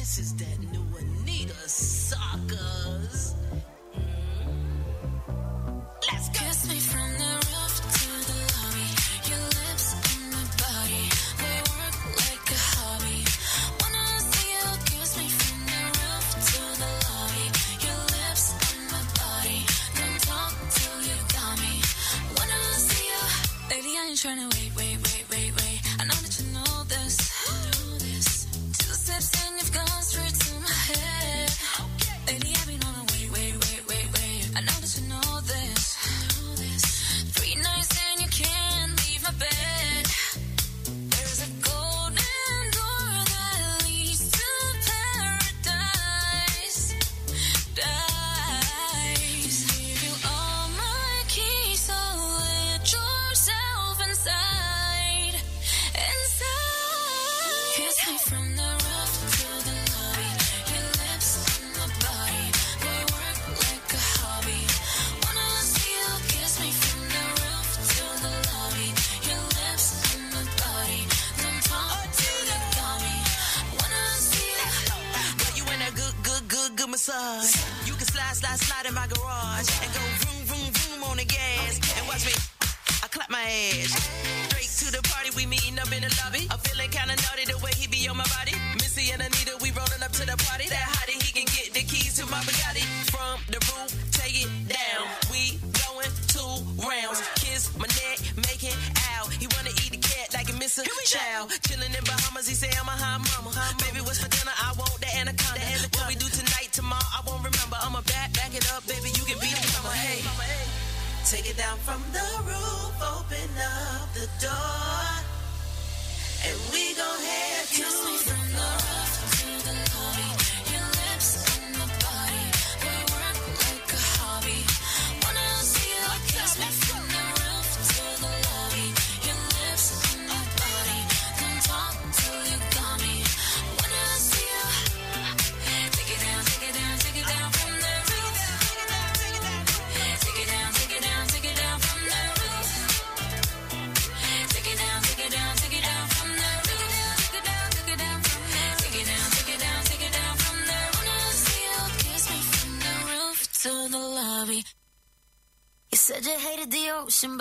This is that new Anita suckers.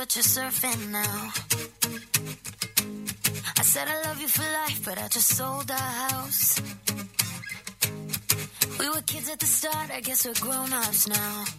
but you're surfing now. I said I love you for life, but I just sold our house. We were kids at the start, I guess we're grown ups now.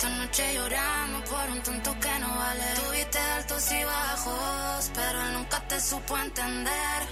Esta noche lloramos por un tonto que no vale. Tuviste altos y bajos, pero él nunca te supo entender.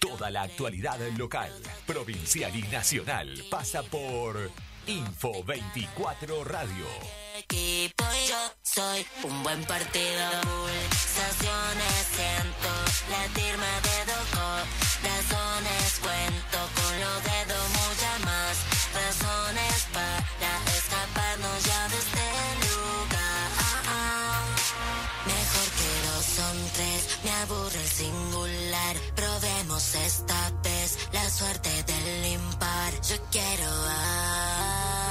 Toda la actualidad local, provincial y nacional pasa por Info 24 Radio. Yo soy un buen partido sentirme de doctor. Razones cuento con los dedos, muchas más razones para escaparnos ya de este lugar. Mejor que dos son tres, me aburre el singular. Probemos esta vez la suerte del impar. Yo quiero. Ah,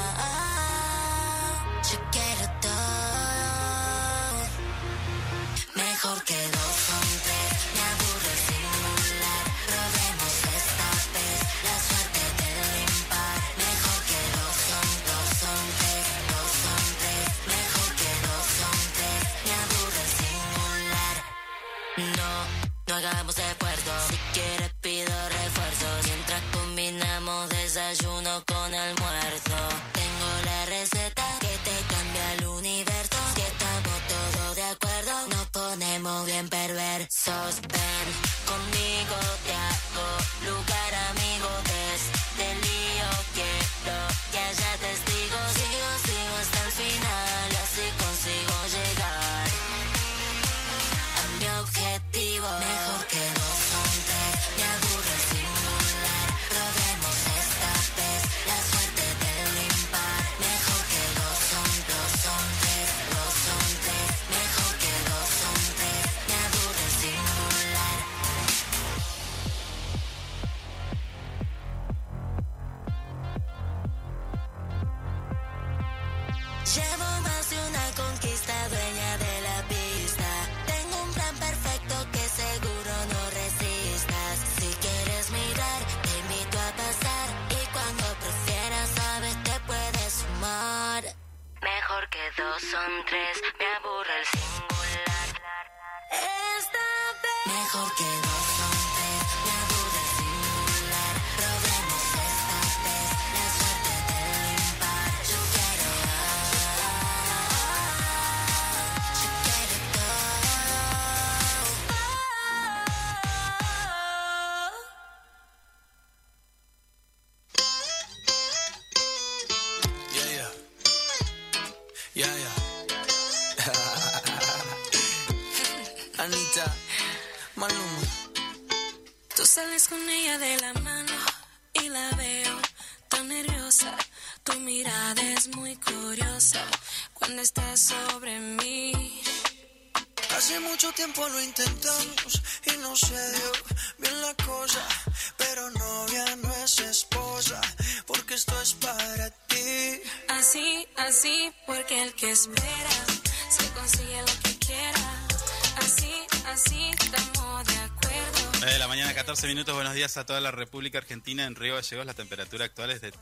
12 minutos, buenos días a toda la República Argentina. En Río Gallegos la temperatura actual es de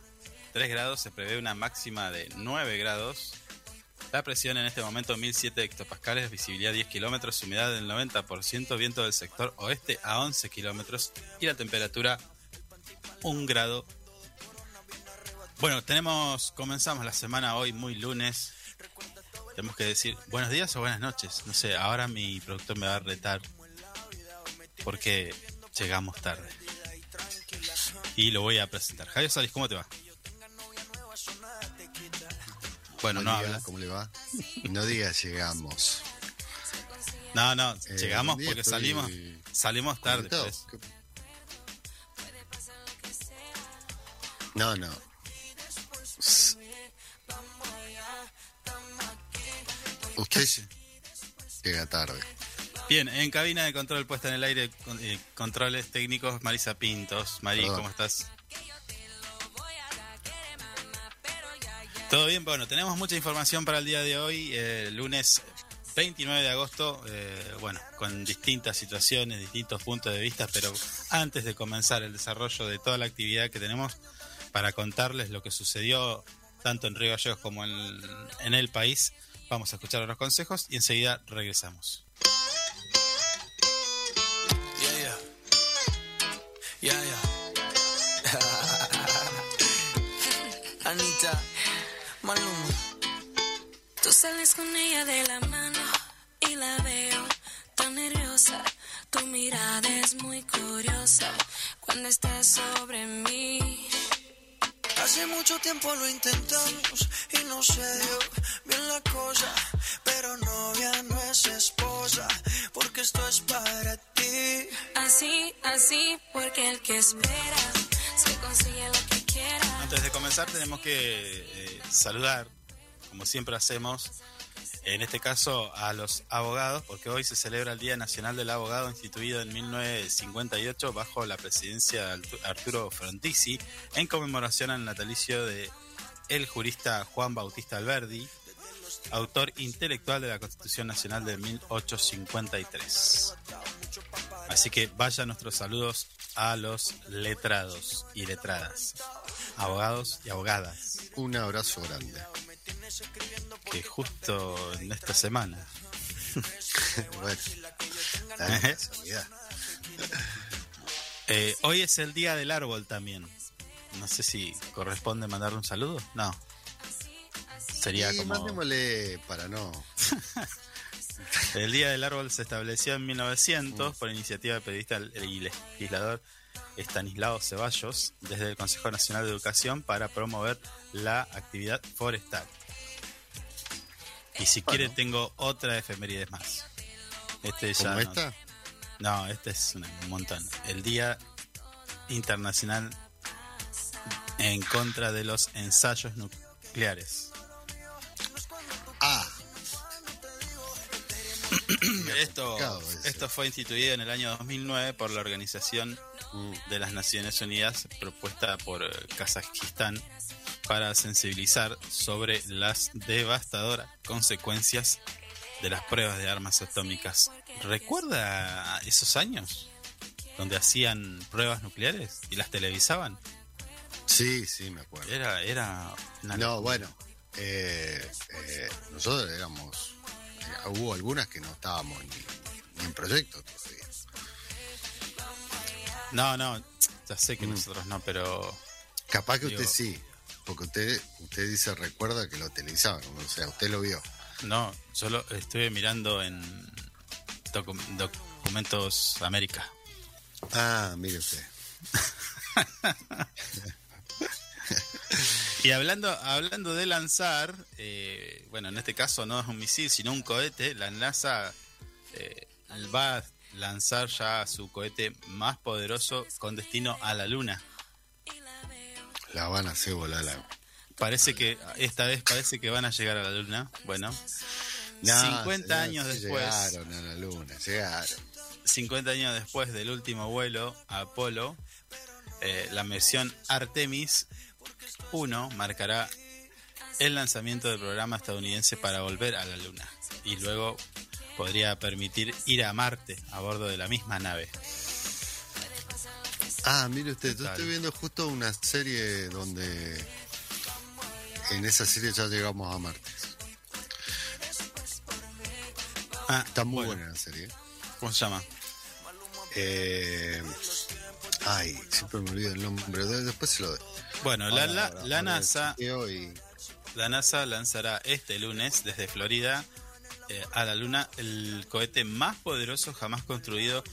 3 grados, se prevé una máxima de 9 grados. La presión en este momento 1007 hectopascales, visibilidad 10 kilómetros, humedad del 90%, viento del sector oeste a 11 kilómetros y la temperatura 1 grado. Bueno, tenemos, comenzamos la semana hoy muy lunes. Tenemos que decir buenos días o buenas noches. No sé, ahora mi productor me va a retar porque llegamos tarde. Y lo voy a presentar. Javier Salis, ¿cómo te va? Bueno, no habla. ¿Cómo le va? No diga llegamos. No, no, Eh, llegamos porque salimos salimos tarde. pues. ¿Qué- No, no. Usted llega tarde. Bien, en cabina de control puesta en el aire, con- eh, controles técnicos, Marisa Pintos. Mari, Perdón. ¿cómo estás? Todo bien, bueno, tenemos mucha información para el día de hoy, eh, lunes 29 de agosto, eh, bueno, con distintas situaciones, distintos puntos de vista, pero antes de comenzar el desarrollo de toda la actividad que tenemos para contarles lo que sucedió tanto en Río Gallegos como en, en el país, vamos a escuchar los consejos y enseguida regresamos. Yeah, yeah. Anita, Maluma. Tú sales con ella de la mano y la veo tan nerviosa. Tu mirada es muy curiosa cuando estás sobre mí. Hace mucho tiempo lo intentamos y no se dio bien la cosa. Pero novia no es esposa, porque esto es para ti. Así, así, porque el que espera se consigue lo que quiera. Antes de comenzar tenemos que eh, saludar, como siempre hacemos, en este caso a los abogados, porque hoy se celebra el Día Nacional del Abogado instituido en 1958 bajo la presidencia de Artu- Arturo Frondizi en conmemoración al natalicio de el jurista Juan Bautista Alberdi, autor intelectual de la Constitución Nacional de 1853. Así que vayan nuestros saludos a los letrados y letradas, abogados y abogadas, Un abrazo grande. Que justo en esta semana. bueno, casualidad. Eh, hoy es el día del árbol también. No sé si corresponde mandarle un saludo. No. Sería Y como. mandémosle para no. El Día del Árbol se estableció en 1900 por iniciativa del periodista y legislador Estanislao Ceballos desde el Consejo Nacional de Educación para promover la actividad forestal. Y si quiere tengo otra efemérides más. Este ya ¿Como no- esta? No, este es una- un montón. El Día Internacional en contra de los ensayos nucleares. Esto, esto fue instituido en el año 2009 por la Organización de las Naciones Unidas propuesta por eh, Kazajistán para sensibilizar sobre las devastadoras consecuencias de las pruebas de armas atómicas. ¿Recuerda esos años donde hacían pruebas nucleares y las televisaban? sí, sí, me acuerdo. Era, era una No, bueno, eh, eh, nosotros éramos. Eh, hubo algunas que no estábamos ni, ni en proyecto todavía. No, no, ya sé que Mm. nosotros no, pero Capaz que Digo- usted sí, porque usted usted dice recuerda que lo televisaban, o sea, usted lo vio. No, yo lo estuve mirando en docu- documentos América. Ah, mire usted. Y hablando, hablando de lanzar, eh, bueno, en este caso no es un misil, sino un cohete, la NASA eh, va a lanzar ya su cohete más poderoso con destino a la Luna. La van a hacer volar la. Parece que esta vez parece que van a llegar a la Luna. Bueno, Nah, 50 ya- años después. Llegaron a la luna, llegaron. 50 años después del último vuelo a Apolo, eh, la misión Artemis 1 marcará el lanzamiento del programa estadounidense para volver a la Luna y luego podría permitir ir a Marte a bordo de la misma nave. Ah, mire usted, yo estoy viendo justo una serie donde. En esa serie ya llegamos a Marte. Ah, Está muy bueno, buena la serie. ¿Cómo se llama? Eh, ay, siempre me olvido el nombre. de- Después se lo doy. Bueno, la, la- la NASA y- La NASA lanzará este lunes desde Florida eh, a la Luna el cohete más poderoso jamás construido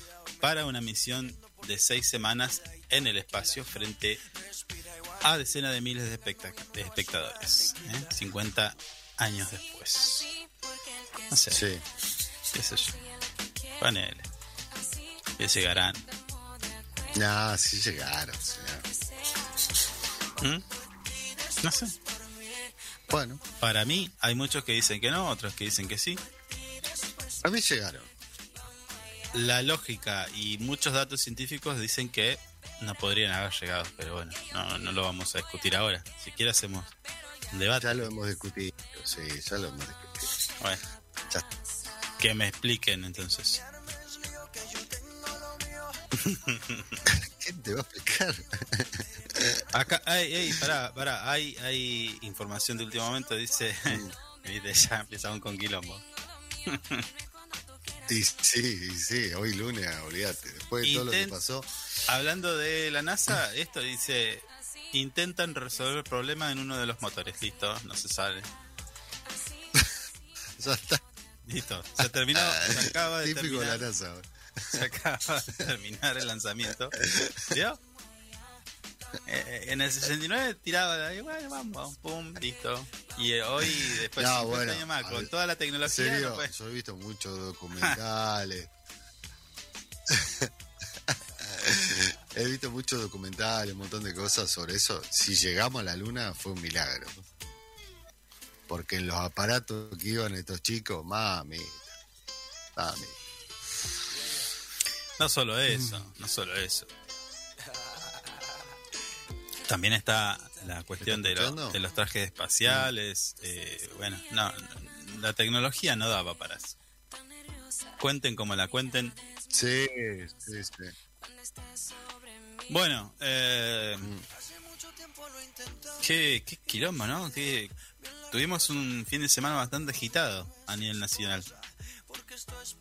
para una misión de seis semanas en el espacio frente a decenas de miles de, espectadores. ¿eh? 50 años después. No sé, Sí. qué sé yo. Que llegarán. Nah, sí llegaron. señor. ¿Mm? No sé. Bueno, Para mí hay muchos que dicen que no, otros que dicen que sí. a mí llegaron. La lógica y muchos datos científicos dicen que no podrían haber llegado, pero bueno, no, no lo vamos a discutir ahora. Si quiere hacemos un debate. Ya lo hemos discutido. Sí, ya lo hemos discutido. Bueno, Ya que me expliquen entonces. ¿Quién te va a explicar? Acá, ay, ay, pará, pará, hay, hay información de último momento, dice, viste, ya empezaron con quilombo. Y sí, y sí, hoy lunes, olvídate. Después de todo lo que Intent- pasó. Hablando de la NASA, esto dice, intentan resolver el problema en uno de los motores, listo, no se sale. Ya está. Listo, se terminó, se acaba de Típico de la terminar. NASA. Se acaba de terminar el lanzamiento. ¿Vio? Eh, eh, en el 69 tiraba bueno, vamos, pum, listo. Y eh, hoy, después de No, 50 bueno, años más, con ver, toda la En tecnología, serio, no puede- yo he visto muchos documentales. he visto muchos documentales, un montón de cosas sobre eso. Si llegamos a la luna fue un milagro. Porque en los aparatos que iban estos chicos, mami. Mami. No solo eso, Mm. no solo eso. También está la cuestión de, los- escuchando? de los trajes espaciales. eh, bueno, no, la tecnología no daba para eso. Cuenten como la cuenten. Sí, sí, sí. Bueno, eh, Mm. qué, qué quilombo, ¿no? Qué- tuvimos un fin de semana bastante agitado a nivel nacional.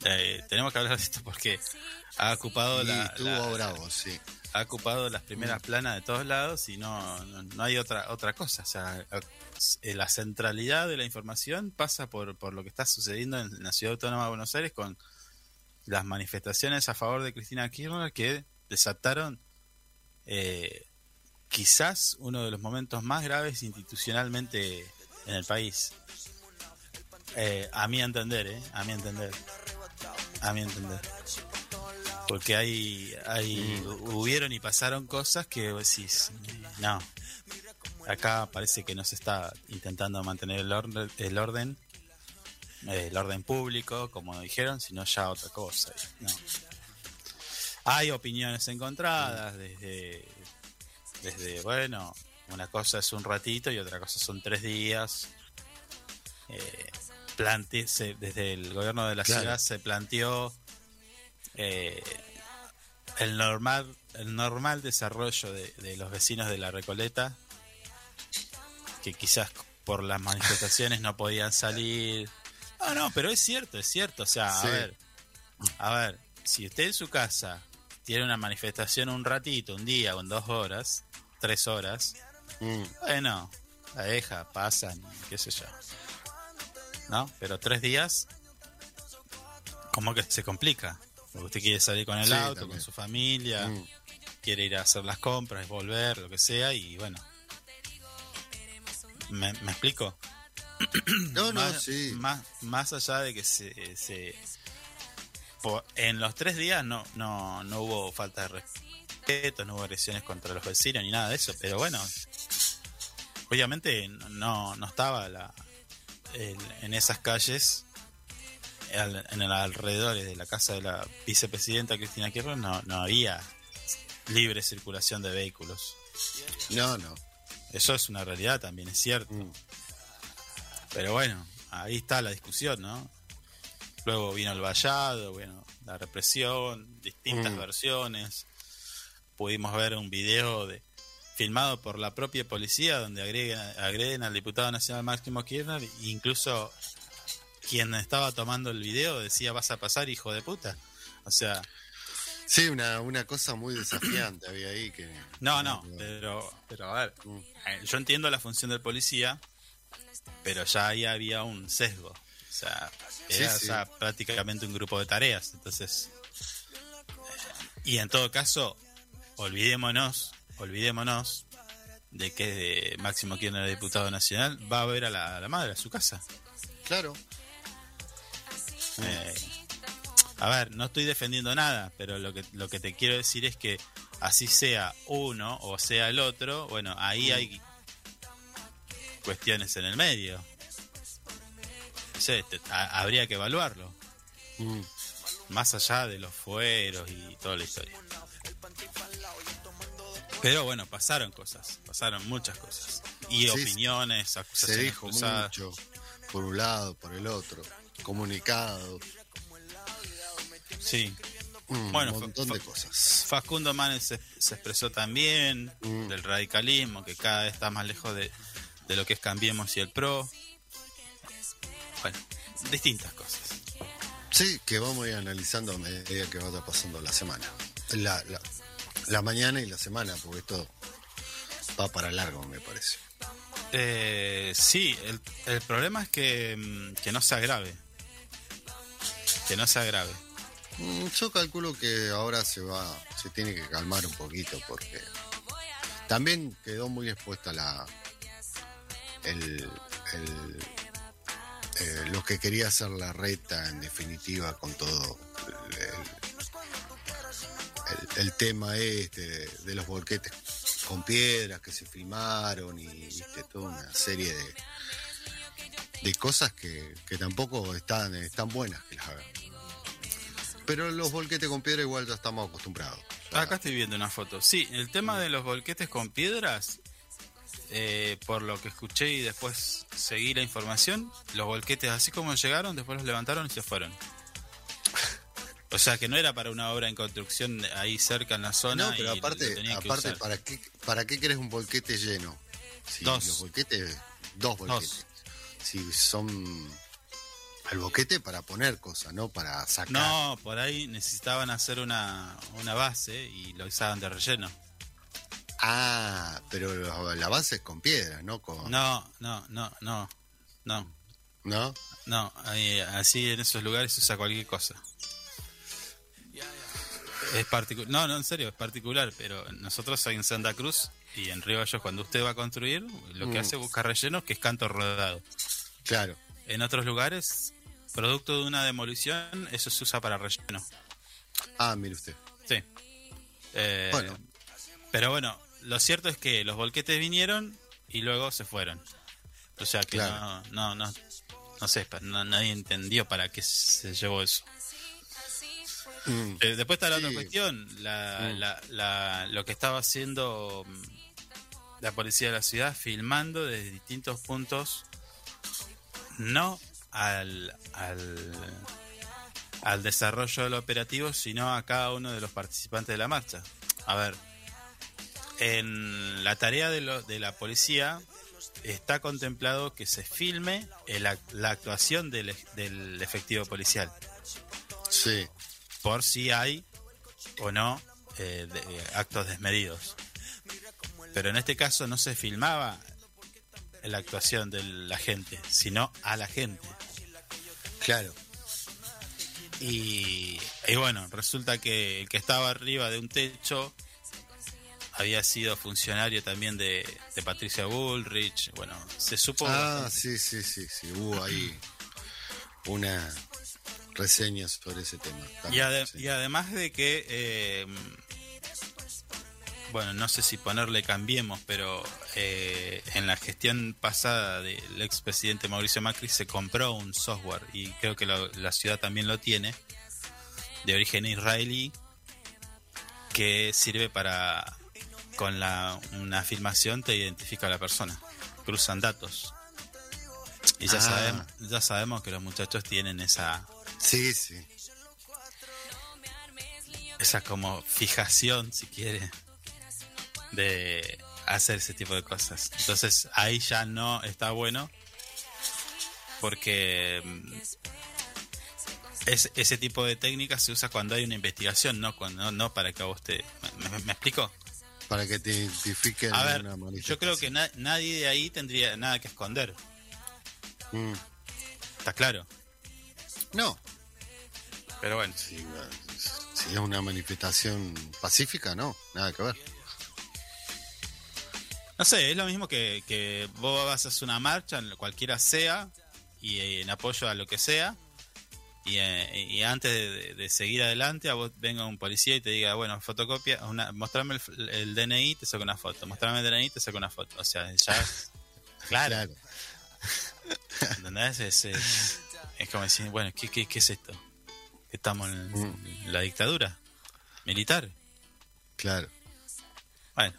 Eh, tenemos que hablar de esto porque ha ocupado Y la, la- bravo, sí. ha ocupado las primeras planas de todos lados y no, no, no hay otra otra cosa. O sea, eh, la centralidad de la información pasa por, por lo que está sucediendo en la ciudad autónoma de Buenos Aires con las manifestaciones a favor de Cristina Kirchner que desataron eh, quizás uno de los momentos más graves institucionalmente en el país. Eh, a mi entender, ¿eh? A mi entender. A mi entender. Porque hay, hay hubieron y pasaron cosas que decís, no. Acá parece que no se está intentando mantener el orden, el orden, eh, el orden público, como dijeron, sino ya otra cosa. No. Hay opiniones encontradas desde, desde, bueno, una cosa es un ratito y otra cosa son tres días. Eh, plante- se- desde el gobierno de la Claro. ciudad se planteó eh, el normal el normal desarrollo de, de los vecinos de la Recoleta que quizás por las manifestaciones no podían salir no no pero es cierto es cierto o sea Sí. a ver a ver si usted en su casa tiene una manifestación un ratito un día o en dos horas tres horas Mm. bueno la deja pasan qué sé yo no pero tres días como que se complica porque usted quiere salir con el Sí, auto también. con su familia Mm. quiere ir a hacer las compras, volver, lo que sea, y bueno. ¿Me, me explico? No, no, más, sí. más, más allá de que se, se, por- en los tres días no, no, no hubo falta de respeto, no hubo agresiones contra los vecinos ni nada de eso, pero bueno, obviamente no, no estaba la, el- en esas calles, al- en el alrededores de la casa de la vicepresidenta Cristina Kirchner, no, no había libre circulación de vehículos. No, no. Eso es una realidad también, es cierto. Mm. Pero bueno, ahí está la discusión, ¿no? Luego vino el vallado, bueno, la represión, distintas Mm. versiones. Pudimos ver un video de filmado por la propia policía donde agreden, agreden al diputado nacional Máximo Kirchner e incluso quien estaba tomando el video decía vas a pasar hijo de puta. O sea, Sí, una, una cosa muy desafiante había ahí que... no, no, pero, pero a ver, Mm. eh, yo entiendo la función del policía, pero ya ahí había un sesgo. O sea, Sí, era sí. ya prácticamente un grupo de tareas. Entonces, eh, y en todo caso, olvidémonos, olvidémonos de que Máximo Kirchner, diputado nacional, va a ver a la, a la madre a su casa. Claro. Eh, a ver, no estoy defendiendo nada, pero lo que, lo que te quiero decir es que así sea uno o sea el otro, bueno, ahí hay cuestiones en el medio. No sé, te- ha- habría que evaluarlo, Mm. más allá de los fueros y toda la historia. Pero bueno, pasaron cosas, pasaron muchas cosas. Y Sí, opiniones, Se acusaciones dijo cruzadas. mucho, por un lado, por el otro, comunicados, Sí. un Bueno, fue- montón de cosas. Facundo Manes se, se expresó también Mm. del radicalismo, que cada vez está más lejos de, de lo que es Cambiemos y el PRO. Bueno, distintas cosas. Sí, que vamos a ir analizando a medida que vaya pasando la semana. La, la, la mañana y la semana, porque esto va para largo, me parece. Eh, sí, el, el problema es que, mm, que no se agrave. Que no se agrave. Mm, Yo calculo que ahora se va, se tiene que calmar un poquito porque también quedó muy expuesta la el, el- eh, lo que quería hacer la reta en definitiva con todo el, el- tema este de, los volquetes con piedras que se filmaron y viste toda una serie de de cosas que, que tampoco están, están buenas que las hagan. Pero los volquetes con piedra igual ya estamos acostumbrados. Acá estoy viendo una foto. Sí, el tema de los volquetes con piedras, eh, por lo que escuché y después seguí la información, los volquetes así como llegaron, después los levantaron y se fueron. O sea que no era para una obra en construcción ahí cerca en la zona. No, pero y aparte, lo aparte usar. ¿para qué, ¿para qué querés un volquete lleno? Si Dos. Los volquetes, dos volquetes. Si son el boquete para poner cosas, no para sacar. No, por ahí necesitaban hacer una, una base y lo usaban de relleno. Ah, pero la la base es con piedra, no con. No, no, no, no, no, ¿No? no. ahí- así en esos lugares se usa cualquier cosa. Es particular. No, no, en serio, es particular. Pero nosotros ahí en Santa Cruz y en Río Gallo, cuando usted va a construir, lo que Mm. hace es buscar rellenos, que es canto rodado. Claro. En otros lugares, producto de una demolición, eso se usa para relleno. Ah, mire usted. Sí. Eh, Bueno. Pero bueno, lo cierto es que los volquetes vinieron y luego se fueron. O sea que Claro. no, no, no, no sé, nadie entendió para qué se llevó eso. Mm, Eh, después está la Sí. otra cuestión, la, Mm. la- la- lo que estaba haciendo mm, la policía de la ciudad, filmando desde distintos puntos, no al, al, al desarrollo del operativo, sino a cada uno de los participantes de la marcha. A ver, en la tarea de, lo- de la policía está contemplado que se filme el la actuación del, del efectivo policial Sí. Por si hay o no eh, de- eh, actos desmedidos. Pero en este caso no se filmaba la actuación de la gente, sino a la gente. Claro. Y, y bueno, resulta que el que estaba arriba de un techo había sido funcionario también de, de Patricia Bullrich. Bueno, se supo... Ah, sí, sí, sí, sí. Hubo ahí una reseñas sobre ese tema. Y, también, ade- sí. y además de que, eh, bueno, no sé si ponerle cambiemos, pero eh, en la gestión pasada del expresidente Mauricio Macri se compró un software y creo que lo- la ciudad también lo tiene, de origen israelí, que sirve para, con la, una filmación te identifica a la persona, cruzan datos. Y ya, Ah. sabemos, ya sabemos que los muchachos tienen esa, Sí, sí. esa como fijación, si quiere, de hacer ese tipo de cosas. Entonces ahí ya no está bueno porque mm, es- ese tipo de técnica se usa cuando hay una investigación, no cuando no para que a vos te... ¿Me, me- me explico? Para que te identifiquen A ver, una yo creo que na- nadie de ahí tendría nada que esconder. Mm. Está claro. No, Pero bueno, si, si es una manifestación pacífica, no, nada que ver. No sé, es lo mismo que, que vos vas a hacer una marcha, cualquiera sea, y eh, en apoyo a lo que sea, y, eh, y antes de, seguir adelante, a vos venga un policía y te diga, bueno, fotocopia, una, mostrame el, DNI, te saco una foto, mostrame el DNI, te saco una foto. O sea, ya, claro, Claro. ¿entendés? Es, es, es como decir, bueno, ¿qué, qué, qué es esto? ¿Que ¿Estamos en, en la dictadura militar? Claro. Bueno,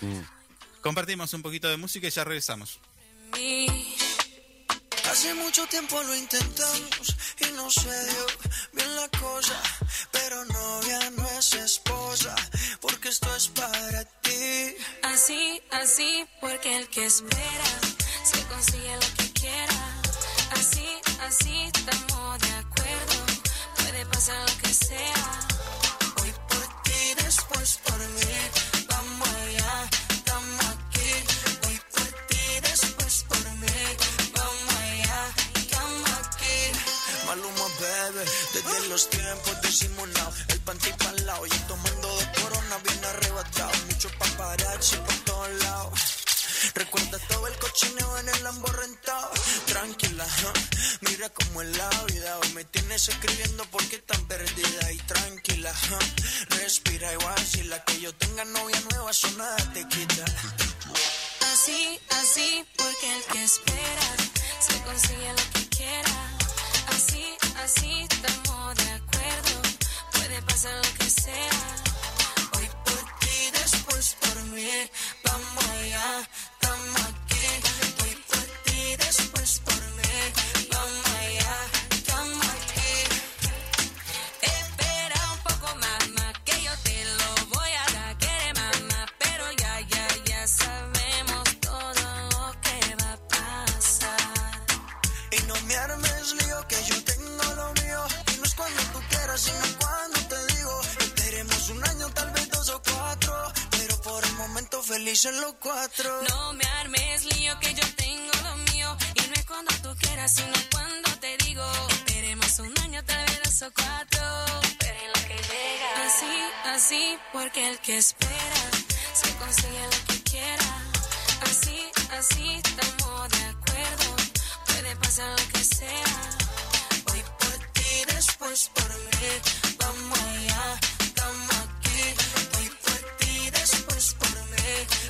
Mm. compartimos un poquito de música y ya regresamos. Hace mucho tiempo lo intentamos y no se dio bien la cosa, pero novia no es esposa, porque esto es para ti. Así, así, porque el que espera se consigue lo que quiera. Así, así, estamos de acuerdo. Puede pasar lo que sea. Hoy por ti, después por mí, vamos allá, estamos aquí. Hoy por ti, después por mí, vamos allá, estamos aquí. Maluma bebe, desde los tiempos disimulados, el panty pa'l lado y tomando dos corona bien arrebatado, mucho paparazzi por todos lados. Recuerda todo el cochineo en el Lambo rentado. Tranquila, huh, cómo es la vida. Hoy me tienes escribiendo porque tan perdida. Y tranquila, respira y vacila. Que yo tenga novia nueva, eso nada te quita. Así, así, porque el que espera se consigue lo que quiera. Así, así, estamos de acuerdo. Puede pasar lo que sea. Hoy por ti, después por mí. Vamos allá, estamos aquí. Hoy por ti, después por No me armes lío que yo tengo lo mío y no es cuando tú quieras, sino cuando te digo. Esperemos un año, tal vez dos o cuatro, pero en lo que llega. Así, así, porque el que espera se consigue lo que quiera. Así, así, estamos de acuerdo. Puede pasar lo que sea. Hoy por ti, después por mí. Vamos allá, estamos aquí. Hoy por ti, después por mí.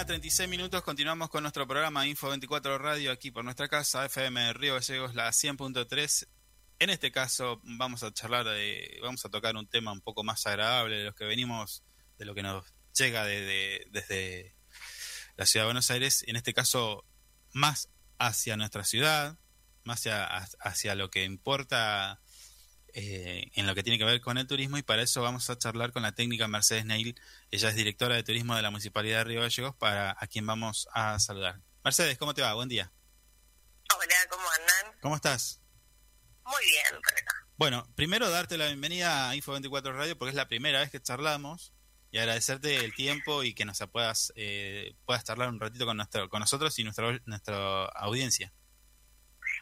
mañana, 36 minutos. Continuamos con nuestro programa Info 24 Radio aquí por nuestra casa, FM Río Gallegos, la 100.3. En este caso, vamos a charlar, de, vamos a tocar un tema un poco más agradable de los que venimos, de lo que nos llega de- de- desde la ciudad de Buenos Aires. En este caso, más hacia nuestra ciudad, más hacia, hacia lo que importa eh, en lo que tiene que ver con el turismo y para eso vamos a charlar con la técnica Mercedes Neil. Ella es directora de turismo de la Municipalidad de Río Gallegos para a quien vamos a saludar. Mercedes, ¿cómo te va? Buen día. Hola, ¿cómo andan? ¿Cómo estás? Muy bien, por acá. Bueno, primero darte la bienvenida a Info 24 Radio porque es la primera vez que charlamos y agradecerte el tiempo y que nos puedas eh, puedas charlar un ratito con nuestro con nosotros y nuestra nuestra audiencia.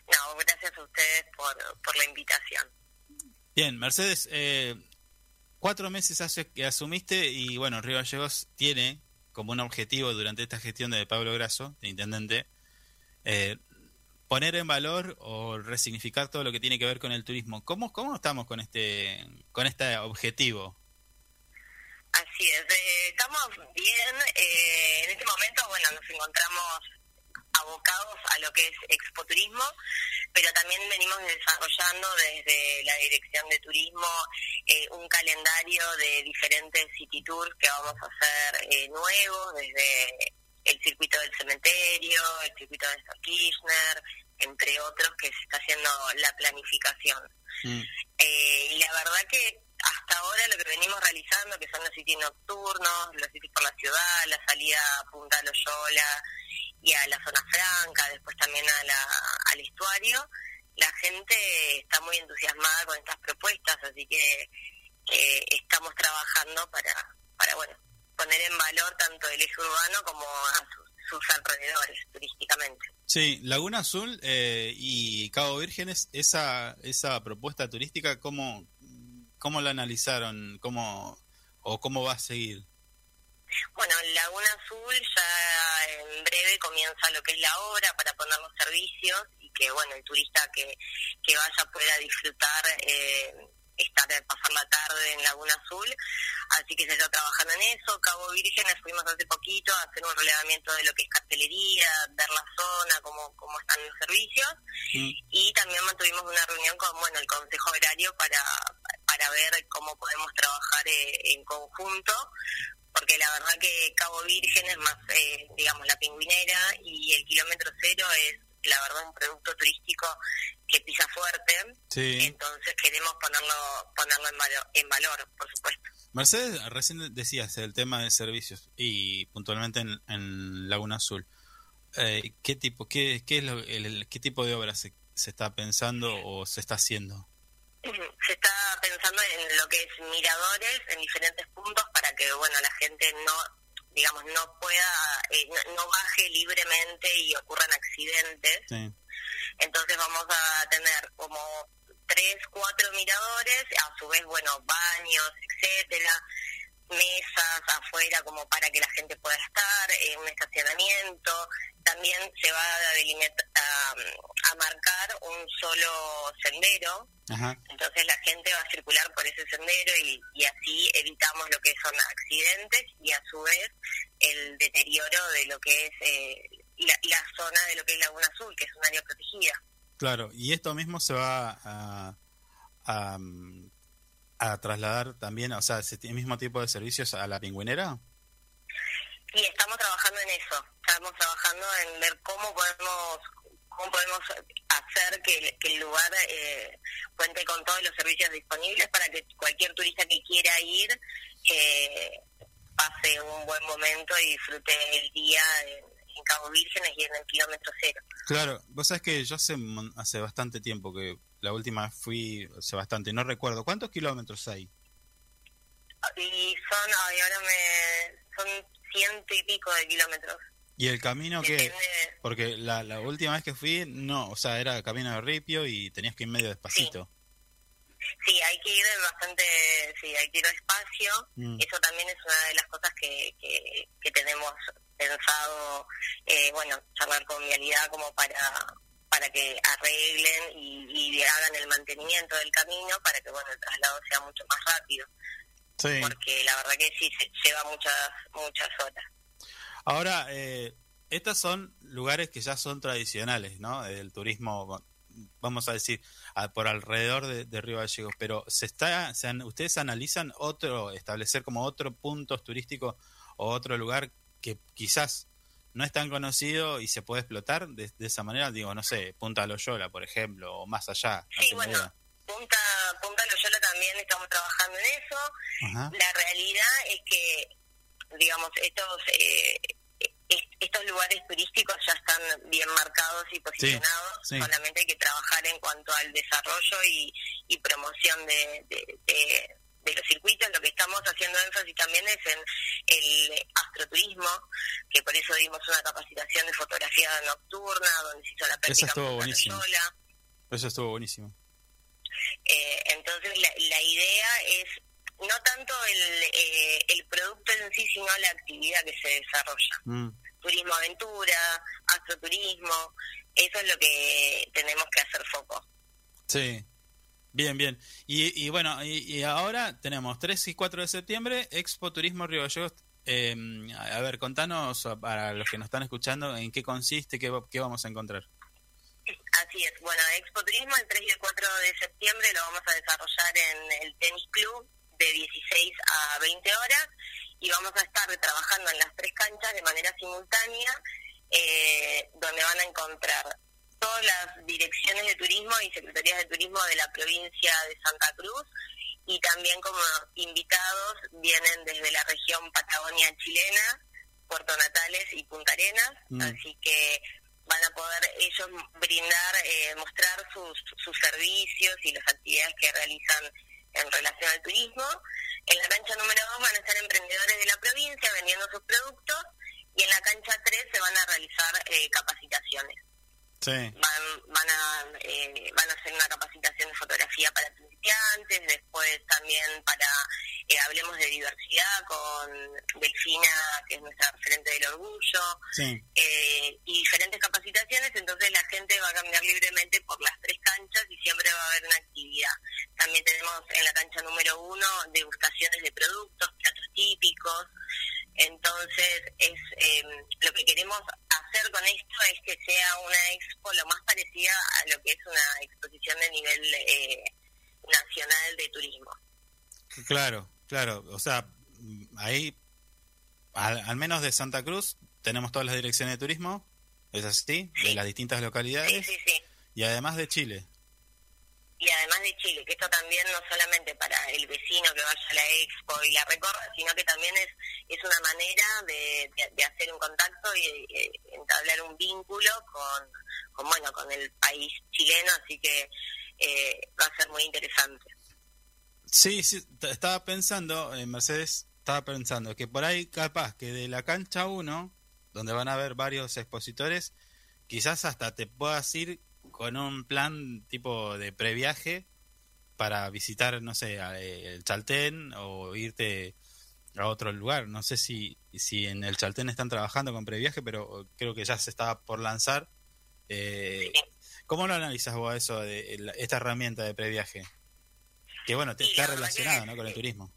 No, gracias a ustedes por, por la invitación. Bien, Mercedes, eh, cuatro meses hace que asumiste y bueno, Río Gallegos tiene como un objetivo durante esta gestión de Pablo Grasso, de intendente, eh, poner en valor o resignificar todo lo que tiene que ver con el turismo. ¿Cómo, cómo estamos con este con este objetivo? Así es, eh, estamos bien. eh, en este momento, bueno, nos encontramos abocados a lo que es expoturismo, pero también venimos desarrollando desde la Dirección de Turismo eh, un calendario de diferentes city tours que vamos a hacer eh, nuevos, desde el circuito del cementerio, el circuito de Kirchner, entre otros que se está haciendo la planificación. Mm, Eh, y la verdad que hasta ahora lo que venimos realizando, que son los sitios nocturnos, los sitios por la ciudad, la salida a Punta Loyola y a la zona franca, después también a la, al estuario, la gente está muy entusiasmada con estas propuestas, así que eh, estamos trabajando para, para bueno poner en valor tanto el eje urbano como a sus, alrededores turísticamente. Sí, Laguna Azul eh, y Cabo Vírgenes, esa esa propuesta turística, ¿cómo, cómo la analizaron? ¿Cómo, ¿O cómo va a seguir? Bueno, Laguna Azul ya en breve comienza lo que es la obra para poner los servicios y que bueno el turista que, que vaya pueda disfrutar eh, estar pasar la tarde en Laguna Azul, así que se está trabajando en eso. Cabo Vírgenes fuimos hace poquito a hacer un relevamiento de lo que es cartelería, ver la zona, cómo, cómo están los servicios y también mantuvimos una reunión con bueno el consejo horario para para ver cómo podemos trabajar eh, en conjunto porque la verdad que Cabo Virgen es más eh, digamos la pingüinera y el kilómetro cero es la verdad un producto turístico que pisa fuerte Sí. entonces queremos ponerlo ponerlo en valor, en valor por supuesto Mercedes, recién decías el tema de servicios y puntualmente en, en Laguna Azul. Eh, ¿Qué tipo, qué, qué es lo, el, qué tipo de obra se, se está pensando o se está haciendo? se está pensando en lo que es miradores en diferentes puntos para que bueno la gente no digamos no pueda eh, no, no baje libremente y ocurran accidentes Sí. entonces vamos a tener como tres cuatro miradores a su vez bueno baños etcétera mesas afuera como para que la gente pueda estar en un estacionamiento también se va a, a, a marcar un solo sendero Ajá. entonces la gente va a circular por ese sendero y, y así evitamos lo que son accidentes y a su vez el deterioro de lo que es eh, la, la zona de lo que es Laguna Azul, que es un área protegida. Claro, y esto mismo se va a, a, a trasladar también, o sea, ese mismo tipo de servicios a la pingüinera. Y estamos trabajando en eso, estamos trabajando en ver cómo podemos cómo podemos hacer que, el- que el lugar eh, cuente con todos los servicios disponibles para que cualquier turista que quiera ir eh, pase un buen momento y disfrute el día en, en Cabo Vírgenes y en el kilómetro cero. Claro, vos sabés que yo hace, hace bastante tiempo que la última fui, hace bastante, no recuerdo, ¿cuántos kilómetros hay? Y son, ay, ahora me, son ciento y pico de kilómetros. ¿Y el camino que Depende- Porque la, la última vez que fui, no, o sea, era camino de ripio y tenías que ir medio despacito. Sí, hay que ir bastante, sí, hay que ir despacio. Mm. Eso también es una de las cosas que, que, que tenemos pensado, eh, bueno, charlar con vialidad como para para que arreglen y, y hagan el mantenimiento del camino para que, bueno, el traslado sea mucho más rápido. Sí. Porque la verdad que sí, se lleva muchas muchas horas. Ahora, eh, estos son lugares que ya son tradicionales, ¿no? El turismo, va- vamos a decir, a- por alrededor de, de Río Gallegos, pero se está, se ustedes analizan otro, establecer como otro punto turístico o otro lugar que quizás no es tan conocido y se puede explotar de, de esa manera, digo, no sé, Punta Loyola, por ejemplo, o más allá. Sí, bueno, idea. Punta, Punta Loyola también estamos trabajando en eso. Ajá. La realidad es que, digamos, estos eh, est- estos lugares turísticos ya están bien marcados y posicionados. sí. Solamente hay que trabajar en cuanto al desarrollo y, y promoción de, de- de- de los circuitos. Lo que estamos haciendo énfasis también es en el astroturismo, que por eso dimos una capacitación de fotografía nocturna, donde se hizo la práctica en estuvo buenísimo. Loyola. Eso estuvo buenísimo. Eh, entonces la, la idea es no tanto el, eh, el producto en sí, sino la actividad que se desarrolla. Mm. Turismo aventura, astroturismo, eso es lo que tenemos que hacer foco. Sí, bien, bien. Y, bueno, y, y ahora tenemos 3 y 4 de septiembre, Expo Turismo Río Gallegos. Eh, a ver, contanos para los que nos están escuchando en qué consiste, qué, qué vamos a encontrar. Así es, bueno, Expo Turismo el 3 y el 4 de septiembre lo vamos a desarrollar en el Tenis Club de 16 a 20 horas y vamos a estar trabajando en las tres canchas de manera simultánea, eh, donde van a encontrar todas las direcciones de turismo y secretarías de turismo de la provincia de Santa Cruz y también como invitados vienen desde la región Patagonia chilena, Puerto Natales y Punta Arenas, Mm. así que van a poder ellos brindar, eh, mostrar sus, sus servicios y las actividades que realizan en relación al turismo. En la cancha número 2 van a estar emprendedores de la provincia vendiendo sus productos y en la cancha 3 se van a realizar eh, capacitaciones. Sí, Van, van, a, eh, van a hacer una capacitación de fotografía para principiantes, después también para, eh, hablemos de diversidad con Delfina, que es nuestra referente del orgullo, sí. eh, y diferentes capacitaciones, entonces la gente va a caminar libremente por las tres canchas y siempre va a haber una actividad. También tenemos en la cancha número uno degustaciones de productos, platos típicos, entonces es eh, lo que queremos hacer con esto es que sea una expo lo más parecida a lo que es una exposición de nivel eh, nacional de turismo. Claro, claro. O sea, ahí, al, al menos de Santa Cruz, tenemos todas las direcciones de turismo, ¿es así? De las distintas localidades. sí, sí. Y además de Chile. Y además de Chile, que esto también no solamente para el vecino que vaya a la expo y la recorra, sino que también es, es una manera de, de- hacer un contacto y entablar un vínculo con, con, bueno, con el país chileno, así que eh, va a ser muy interesante. Sí, sí, estaba pensando, eh, Mercedes, estaba pensando que por ahí capaz que de la cancha 1, donde van a haber varios expositores, quizás hasta te puedas ir con un plan tipo de previaje para visitar, no sé, eh, el Chaltén o irte a otro lugar. No sé si, si en el Chaltén están trabajando con previaje, pero creo que ya se está por lanzar. Eh, ¿Cómo lo analizas vos eso de el- esta herramienta de previaje? Que bueno, te- está relacionado ¿no? con el turismo.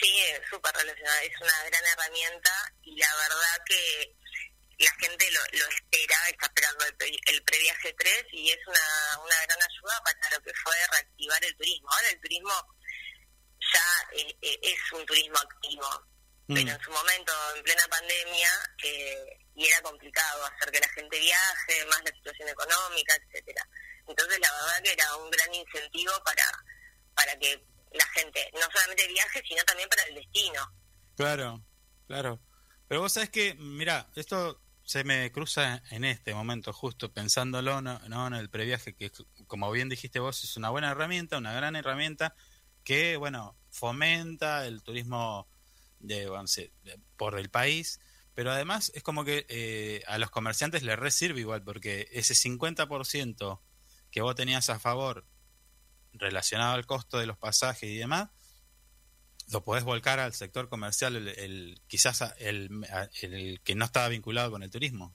Sí, es súper relacionada, es una gran herramienta y la verdad que la gente lo, lo espera, está esperando el, el previaje 3 y es una, una gran ayuda para lo que fue reactivar el turismo. Ahora el turismo ya eh, eh, es un turismo activo, Mm, pero en su momento, en plena pandemia, eh, y era complicado hacer que la gente viaje, más la situación económica, etcétera. Entonces la verdad que era un gran incentivo para, para que la gente no solamente viaje, sino también para el destino. Claro, claro. Pero vos sabés que, mira, esto se me cruza en este momento, justo pensándolo ¿no? ¿no? en el previaje, que como bien dijiste vos, es una buena herramienta, una gran herramienta que, bueno, fomenta el turismo de, por el país, pero además es como que eh, a los comerciantes les re sirve igual, porque ese 50% que vos tenías a favor relacionado al costo de los pasajes y demás, lo podés volcar al sector comercial, el, el- quizás el, el que no estaba vinculado con el turismo.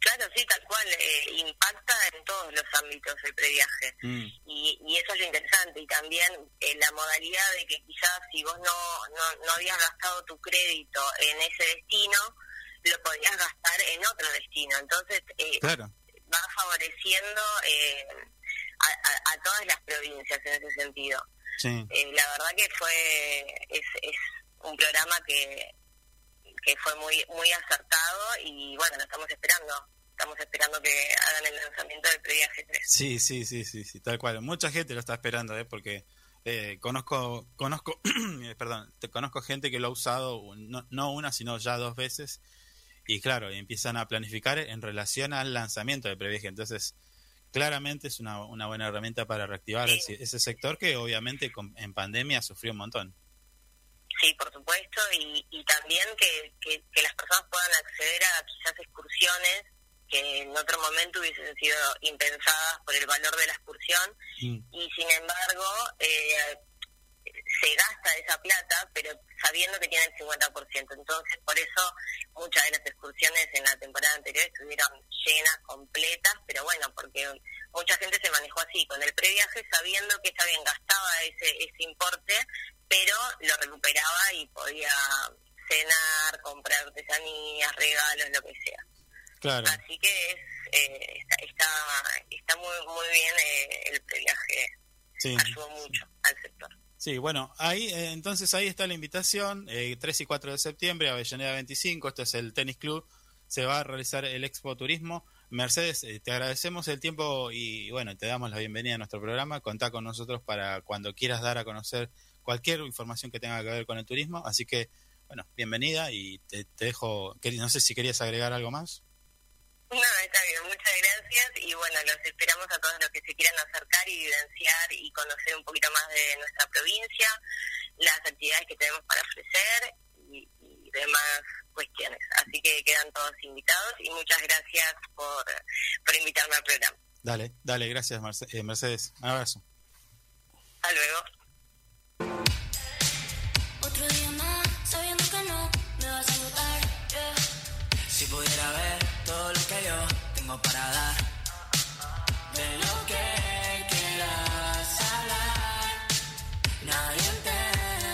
Claro, sí, tal cual, eh, impacta en todos los ámbitos el previaje. Mm, y, y eso es lo interesante y también eh, la modalidad de que quizás si vos no, no, no habías gastado tu crédito en ese destino lo podías gastar en otro destino. Entonces, eh, Claro. va favoreciendo eh, a, a- a todas las provincias en ese sentido. Sí. Eh, la verdad que fue es, es un programa que, que fue muy muy acertado y bueno, lo estamos esperando. Estamos esperando que hagan el lanzamiento del previaje 3. Sí, sí, sí, sí, sí, tal cual. Mucha gente lo está esperando, ¿eh? Porque eh, conozco, conozco, eh, perdón, te conozco gente que lo ha usado no, no una, sino ya dos veces. Y claro, empiezan a planificar en relación al lanzamiento del previaje. Entonces, claramente es una, una buena herramienta para reactivar ese, ese sector que obviamente con- en pandemia sufrió un montón. Sí, por supuesto, y, y también que, que, que las personas puedan acceder a quizás excursiones que en otro momento hubiesen sido impensadas por el valor de la excursión Mm. y sin embargo eh, se gasta esa plata, pero sabiendo que tiene el 50%. Entonces, por eso muchas de las excursiones en la temporada anterior estuvieron llenas, completas, pero bueno, porque mucha gente se manejó así, con el previaje sabiendo que está bien, gastaba ese, ese importe, pero lo recuperaba y podía cenar, comprar artesanías, regalos, lo que sea. Claro. Así que es, eh, está, está, está muy, muy bien eh, el previaje, Sí. ayudó mucho al sector. Sí, bueno, ahí eh, entonces ahí está la invitación, eh, 3 y 4 de septiembre, Avellaneda 25, esto es el Tenis Club, se va a realizar el Expo Turismo. Mercedes, eh, te agradecemos el tiempo y bueno, te damos la bienvenida a nuestro programa, contá con nosotros para cuando quieras dar a conocer cualquier información que tenga que ver con el turismo, así que bueno, bienvenida y te, te dejo, no sé si querías agregar algo más. No, está bien, muchas gracias y bueno, los esperamos a todos los que se quieran acercar y vivenciar y conocer un poquito más de nuestra provincia, las actividades que tenemos para ofrecer y, y demás cuestiones. Así que quedan todos invitados y muchas gracias por, por invitarme al programa. Dale, dale, gracias eh, Mercedes, un abrazo. Hasta luego. Tengo para dar, de lo que quieras hablar, nadie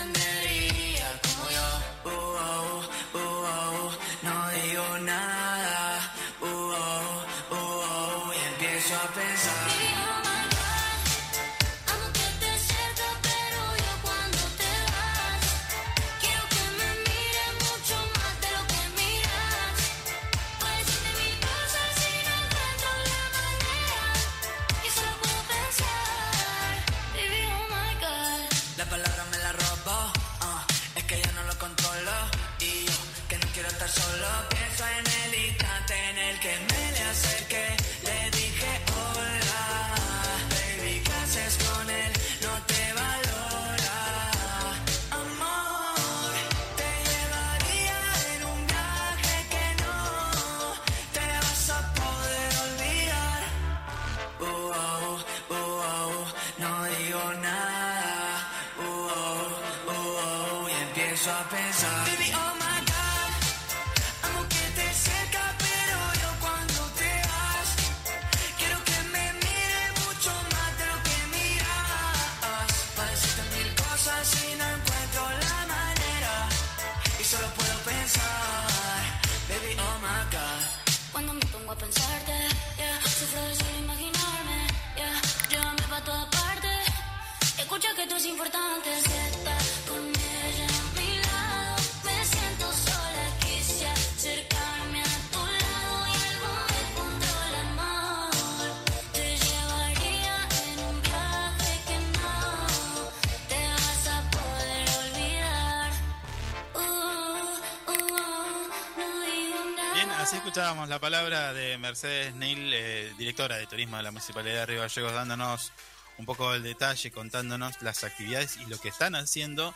entendería como yo. Uh, oh, uh, oh, no digo nada, uh, oh, uh, oh, y empiezo a pensar. Escuchábamos la palabra de Mercedes Neil, eh, directora de turismo de la Municipalidad de Río Gallegos, dándonos un poco el detalle, contándonos las actividades y lo que están haciendo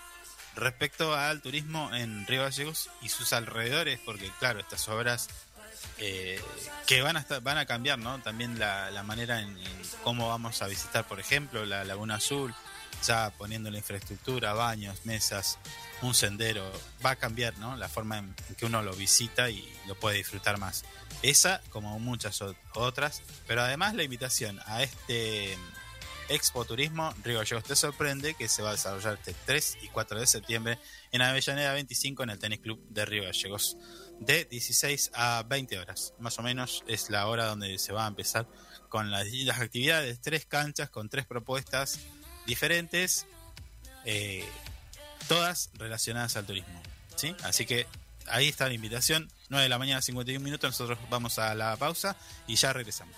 respecto al turismo en Río Gallegos y sus alrededores, porque claro, estas obras eh, que van a estar, van a cambiar, ¿no? También la, manera en cómo vamos a visitar, por ejemplo, la Laguna Azul, ya poniendo la infraestructura, baños, mesas, un sendero, va a cambiar, ¿no? La forma en, que uno lo visita y lo puede disfrutar más. Esa, como muchas otras, pero además la invitación a este Expo Turismo Río Gallegos te sorprende que se va a desarrollar este 3 y 4 de septiembre en Avellaneda 25 en el Tenis Club de Río Gallegos de 16 a 20 horas. Más o menos es la hora donde se va a empezar con las, las actividades, tres canchas con tres propuestas diferentes, eh, todas relacionadas al turismo. ¿sí? Así que ahí está la invitación, 9 de la mañana, 51 minutos, nosotros vamos a la pausa y ya regresamos.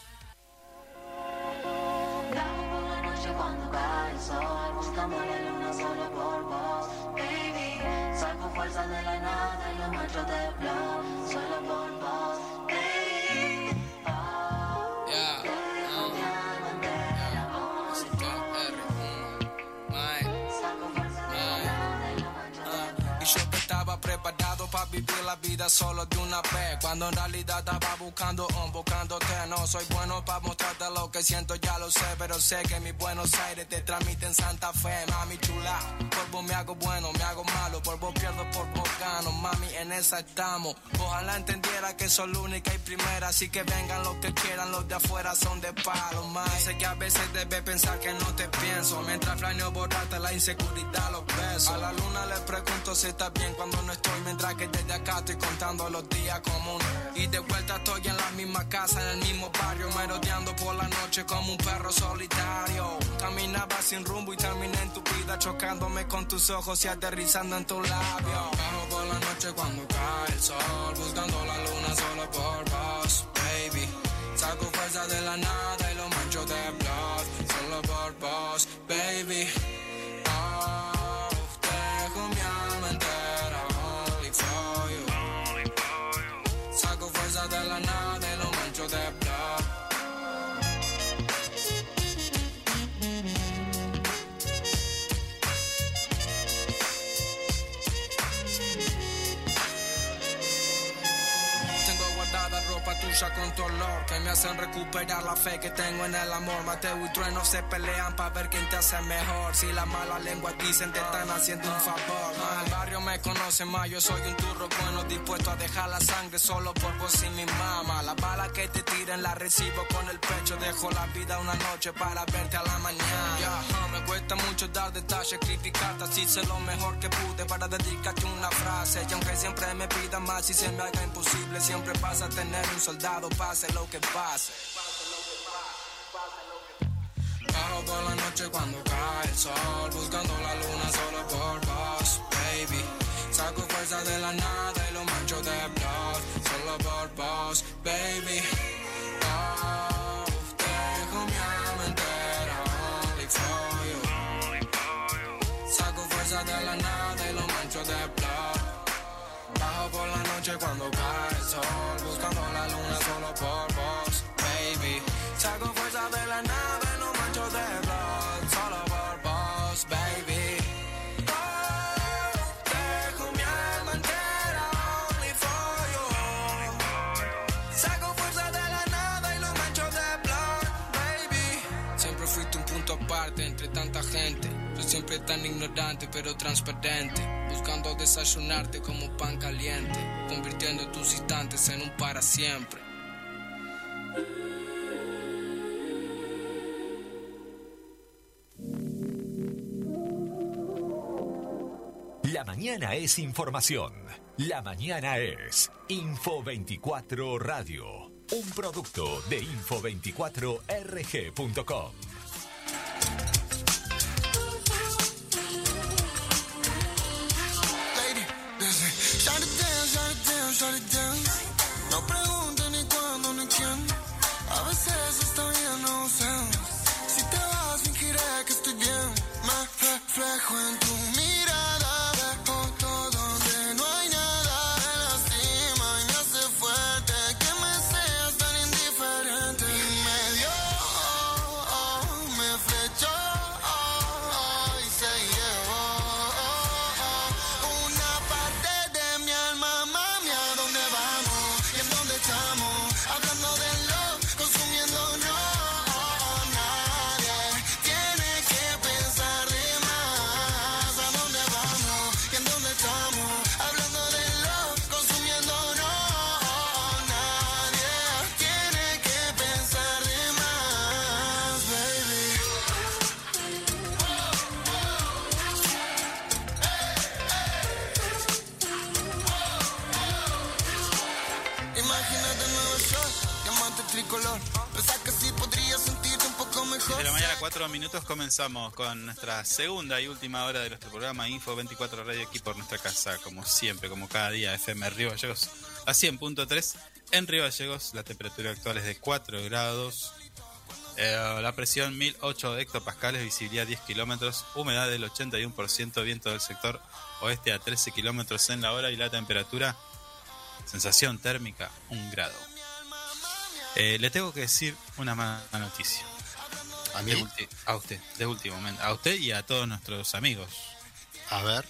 Para vivir la vida solo de una vez. Cuando en realidad estaba buscando un, buscándote. No soy bueno para mostrarte lo que siento, ya lo sé. Pero sé que mis Buenos Aires te transmiten Santa Fe, mami chula. Por vos me hago bueno, me hago malo. Por vos pierdo, por vos gano, mami, en esa estamos. Ojalá entendiera que soy la única y primera. Así que vengan los que quieran, los de afuera son de palo, más. Sé que a veces debes pensar que no te pienso. Mientras planeo borrarte la inseguridad, los besos. A la luna le pregunto si está bien cuando no estoy. Mientras que desde acá estoy contando los días comunes. Y de vuelta estoy en la misma casa, en el mismo barrio. Merodeando por la noche como un perro solitario. Caminaba sin rumbo y terminé en tu vida. Chocándome con tus ojos y aterrizando en tu labio. Bajo por la noche cuando cae el sol. Buscando la luna solo por vos, baby. Saco fuerza de la nada me hacen recuperar la fe que tengo en el amor. Mateo y Trueno se pelean para ver quién te hace mejor. Si la mala lengua dicen te están haciendo un favor. El barrio me conoce más, yo soy un turro bueno dispuesto a dejar la sangre solo por vos y mi mamá. La bala que te tiren la recibo con el pecho. Dejo la vida una noche para verte a la mañana. Me cuesta mucho dar detalles, criticarte así sé lo mejor que pude para dedicarte una frase. Y aunque siempre me pida más y se me haga imposible, siempre vas a tener un soldado, pase lo que pase. Bajo por la noche cuando cae el sol, buscando la luna solo por vos, baby. Saco fuerza de la nada y lo mancho de blood, solo por vos, baby. Siempre tan ignorante pero transparente. Buscando desayunarte como pan caliente. Convirtiendo tus instantes en un para siempre. La mañana es información. La mañana es Info 24 Radio. Un producto de info24rg.com. No pregunten ni cuándo ni quién. A veces está bien no sé. Si te vas, fingiré que estoy bien. Me reflejo en tu mirada. Comenzamos con nuestra segunda y última hora de nuestro programa Info 24 Radio aquí por nuestra casa, como siempre, como cada día, FM Río Gallegos a 100.3. En Río Gallegos, la temperatura actual es de 4 grados. Eh, la presión 1008 hectopascales, visibilidad 10 kilómetros, humedad del 81%, viento del sector oeste a 13 kilómetros en la hora y la temperatura, sensación térmica, 1 grado. Eh, le tengo que decir una mala noticia. A mí, a usted, de último momento. A usted y a todos nuestros amigos. a ver,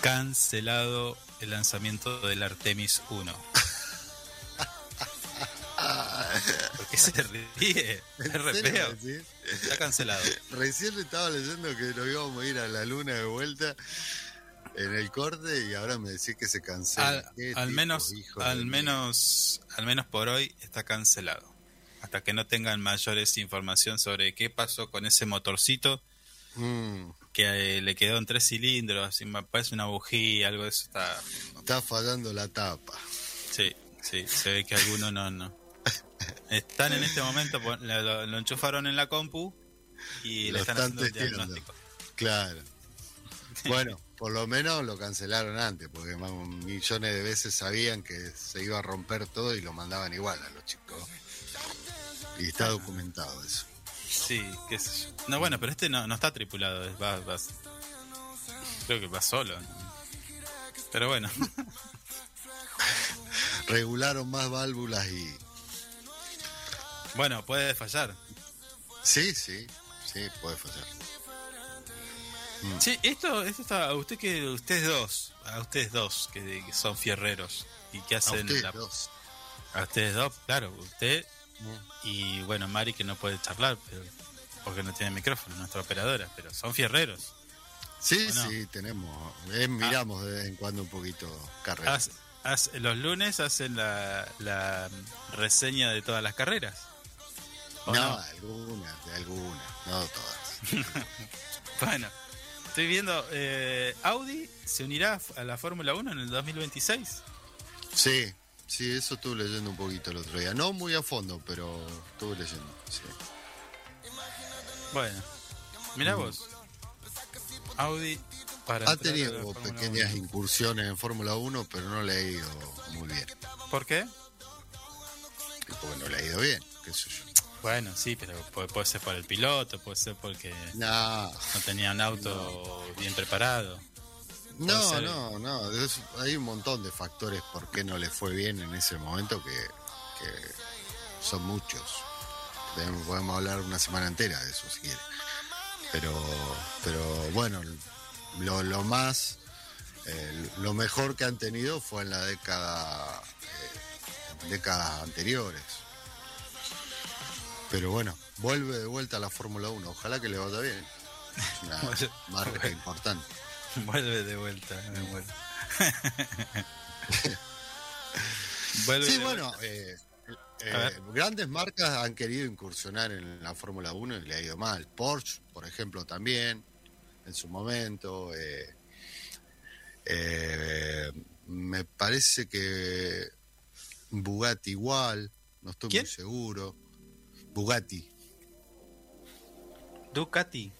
Cancelado el lanzamiento del Artemis 1. ¿Por qué se ríe? Es. Está cancelado. Recién le estaba leyendo que nos íbamos a ir a la luna de vuelta en el corte y ahora me decís que se cancela. Al, Qué al tipo, menos, al menos, al menos por hoy está cancelado. Hasta que no tengan mayores información sobre qué pasó con ese motorcito Mm, que eh, le quedó en tres cilindros, así me parece una bujía, algo de eso está. está fallando la tapa. Sí, sí, se ve que algunos no, no. Están en este momento, pon- lo, lo- enchufaron en la compu y Lo le están, están haciendo testeando. diagnóstico. Claro. Bueno, por lo menos lo cancelaron antes, porque millones de veces sabían que se iba a romper todo y lo mandaban igual a los chicos. Y está documentado eso. Sí, qué sé yo. No, bueno, pero este no, no está tripulado, va, va- creo que va solo. Pero bueno, Regularon más válvulas y... bueno, puede fallar. Sí, sí, sí, puede fallar. Sí, esto, esto está, a usted que, ustedes dos, a ustedes dos que, que son fierreros y que A hacen ustedes la- dos. a ustedes dos, claro, usted y bueno, Mari que no puede charlar pero- porque no tiene micrófono, nuestra operadora, pero son fierreros. Sí, sí, tenemos. eh, miramos de vez en cuando un poquito carrera. Hace- hace- los lunes hacen la, la reseña de todas las carreras. ¿o no, no? algunas, de algunas, no todas. Bueno, estoy viendo, eh, Audi se unirá a la Fórmula 1 en el 2026. Sí, sí, eso estuve leyendo un poquito el otro día. No muy a fondo, pero estuve leyendo. Sí. Bueno, mirá vos. Audi para Ha tenido pequeñas 1. incursiones en Fórmula 1, pero no le ha ido muy bien. ¿Por qué? Porque no le ha ido bien, qué sé yo. Bueno, sí, pero puede, puede ser por el piloto, puede ser porque No, no tenía un auto bien preparado. No, ser. no, no. es- hay un montón de factores por qué no le fue bien en ese momento que, que son muchos. Podemos- Podemos hablar una semana entera de eso si quiere. Pero, pero bueno, lo, lo más, eh, lo mejor que han tenido fue en la década, eh, décadas anteriores. Pero bueno, vuelve de vuelta a la Fórmula 1. Ojalá que le vaya bien. Es una marca importante. Vuelve de vuelta, me muero. Vuelve Sí, de bueno, vuelta. eh, eh, grandes marcas han querido incursionar en la Fórmula 1 y le ha ido mal. Porsche, por ejemplo, también, en su momento. eh, eh, me parece que Bugatti igual, no estoy ¿Quién? muy seguro. Bugatti, Ducati.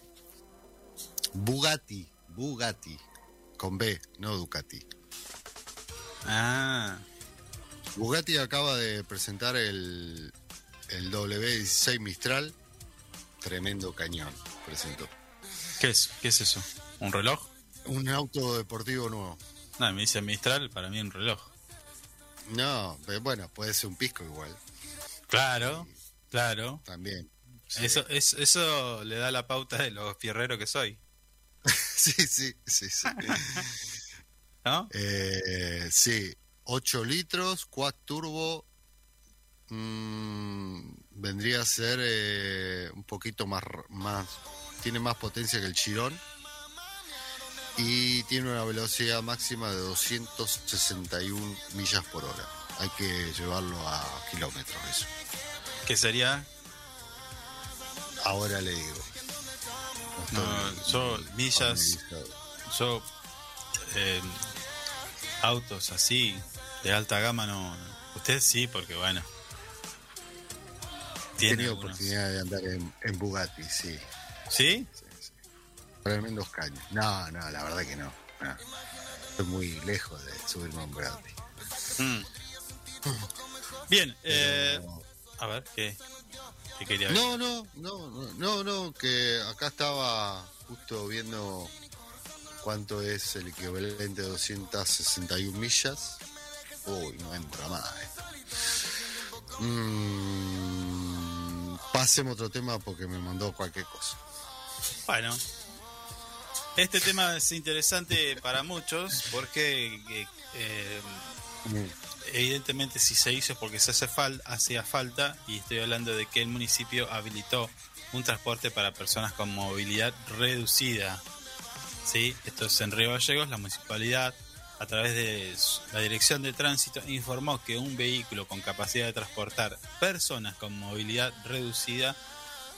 Bugatti, Bugatti, con B, no Ducati. Ah, Bugatti acaba de presentar el, el W16 Mistral, tremendo cañón, presentó. ¿qué es? ¿Qué es eso? ¿Un reloj? Un auto deportivo nuevo. No, me dice Mistral, para mí un reloj. No, pero bueno, puede ser un pisco igual, Claro, claro. también. Sí. Eso, es, eso le da la pauta de lo fierrero que soy, sí, sí, sí, sí. ¿no? Eh, sí, 8 litros, quad turbo, mm, vendría a ser eh, un poquito más, más, tiene más potencia que el Chirón y tiene una velocidad máxima de 261 millas por hora. Hay que llevarlo a kilómetros eso. Que sería, Ahora le digo. No, estoy yo, millas- yo, eh, autos así, De alta gama no. Usted sí, porque bueno. He tenido algunos- oportunidad de andar en, en Bugatti, sí. ¿Sí? sí, sí. Tremendos caños. No, no, la verdad que no. no. Estoy muy lejos de subirme a un Bugatti. Mm. Bien, eh, Pero- a ver, ¿qué, qué quería ver? No, no, no, no, no, no, que acá estaba justo viendo cuánto es el equivalente a 261 millas. Uy, no entra más esto. Mm, pasemos otro tema porque me mandó cualquier cosa. Bueno, este tema es interesante para muchos porque eh, eh, evidentemente si se hizo es porque se hace fal hacía falta y estoy hablando de que el municipio habilitó un transporte para personas con movilidad reducida. ¿Sí? Esto es en Río Gallegos, la municipalidad a través de la Dirección de Tránsito informó que un vehículo con capacidad de transportar personas con movilidad reducida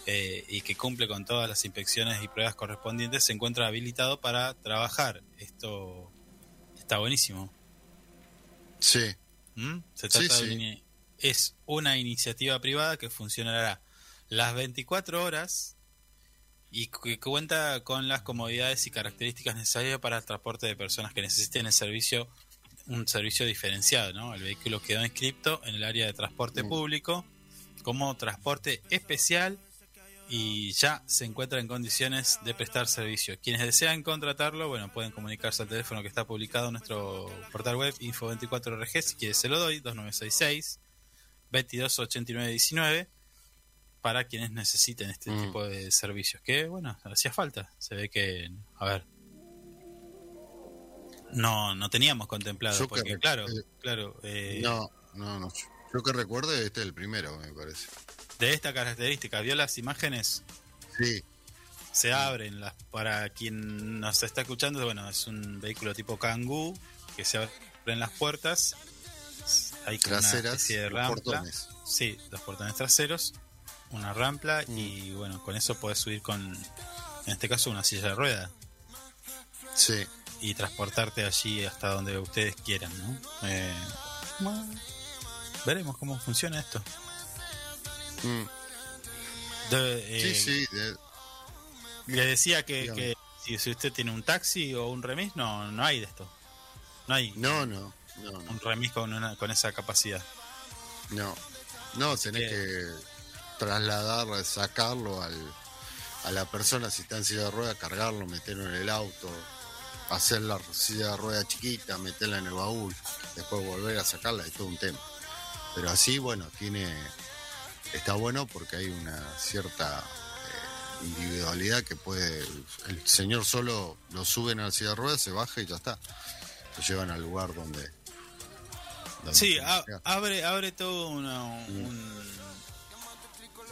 eh, y que cumple con todas las inspecciones y pruebas correspondientes se encuentra habilitado para trabajar. Esto está buenísimo. Sí, ¿Mm? Se trata sí. es una iniciativa privada que funcionará las 24 horas y que cuenta con las comodidades y características necesarias para el transporte de personas que necesiten el servicio un servicio diferenciado, ¿no? El vehículo quedó inscripto en el área de transporte Mm. público como transporte especial y ya se encuentra en condiciones de prestar servicio. Quienes desean contratarlo, bueno, pueden comunicarse al teléfono que está publicado en nuestro portal web info24rg, si quieres se lo doy, 2966 228919 para quienes necesiten este Mm. tipo de servicios. Que bueno, hacía falta. Se ve que, a ver, no, no teníamos contemplado, porque claro, eh, claro, eh, no, no, no. Yo que recuerde, este es el primero, me parece. de esta característica, vio las imágenes, Sí, se abren las para quien nos está escuchando, bueno, es un vehículo tipo Kangoo que se abren las puertas, hay como una traseras, especie de los rampla, portones. sí, los portones traseros, una rampla Mm. y bueno, con eso puedes subir con, en este caso, una silla de rueda Sí, y transportarte allí hasta donde ustedes quieran, ¿no? Eh, bueno, veremos cómo funciona esto. mm, De- sí, eh, sí. de- Le decía que, que si, si usted tiene un taxi o un remis, no, no hay de esto. No hay no, no, no, no. un remis con, una, con esa capacidad. No, no, tenés que- que trasladar, sacarlo al, a la persona si está en silla de rueda, cargarlo, meterlo en el auto, hacer la silla de rueda chiquita, meterla en el baúl, después volver a sacarla, es todo un tema. Pero así, bueno, tiene está bueno porque hay una cierta eh, individualidad que puede, el señor solo lo suben a la silla de rueda, se baja y ya está. Lo llevan al lugar donde... donde Sí, a- abre, abre todo una- un,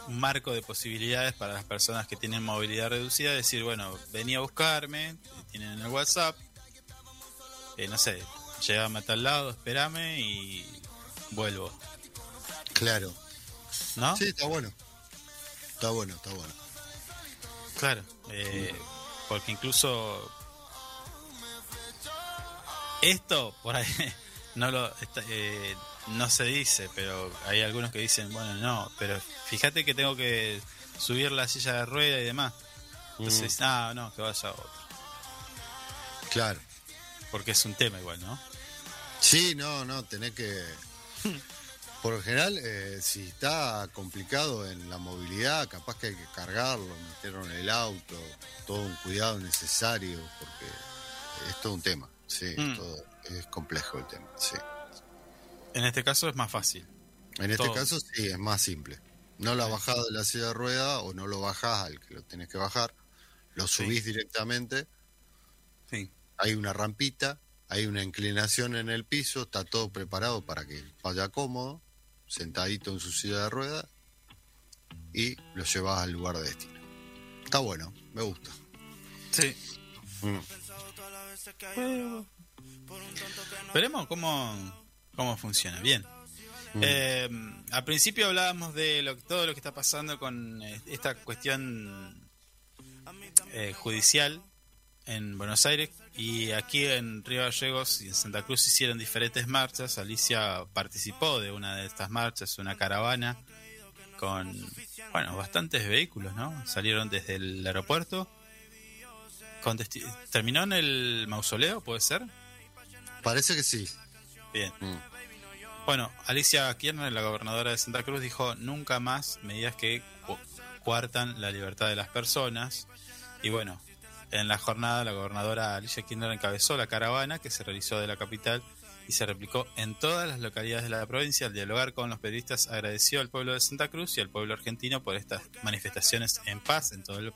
un marco de posibilidades para las personas que tienen movilidad reducida. Decir, bueno, vení a buscarme, tienen en el WhatsApp, eh, no sé, llegame a tal lado, espérame y vuelvo. Claro. ¿No? Sí, está bueno. Está bueno, está bueno. Claro, eh, porque incluso esto por ahí no lo está- eh, no se dice, pero hay algunos que dicen, bueno, no, pero fíjate que tengo que subir la silla de rueda y demás. Entonces, ah, no, que vaya otro, Claro. porque es un tema igual, ¿no? Sí, no, no, tenés que... Por lo general, eh, si está complicado en la movilidad, capaz que hay que cargarlo, meterlo en el auto, todo un cuidado necesario, porque es todo un tema, sí, Mm. todo- es complejo el tema, sí. En este caso es más fácil. En este Todo. caso sí, es más simple. No la bajás de la silla de rueda o no lo bajás al que lo tenés que bajar, lo Sí. subís directamente Sí. hay una rampita, hay una inclinación en el piso, está todo preparado para que vaya cómodo, sentadito en su silla de rueda y lo llevas al lugar de destino. Está bueno, me gusta. Sí. Mm. Veremos cómo, cómo funciona. Bien. Mm. Eh, al principio hablábamos de lo, todo lo que está pasando con eh, esta cuestión eh, judicial en Buenos Aires y aquí en Río Gallegos y en Santa Cruz hicieron diferentes marchas. Alicia participó de una de estas marchas, una caravana con, bueno, bastantes vehículos, ¿no? Salieron desde el aeropuerto. ¿Terminó en el mausoleo, puede ser? Parece que sí. Bien. Mm. Bueno, Alicia Kirchner, la gobernadora de Santa Cruz, dijo nunca más medidas que cu- cuartan la libertad de las personas. Y bueno, en la jornada la gobernadora Alicia Kirchner encabezó la caravana que se realizó de la capital y se replicó en todas las localidades de la provincia. Al dialogar con los periodistas agradeció al pueblo de Santa Cruz y al pueblo argentino por estas manifestaciones en paz en todo el,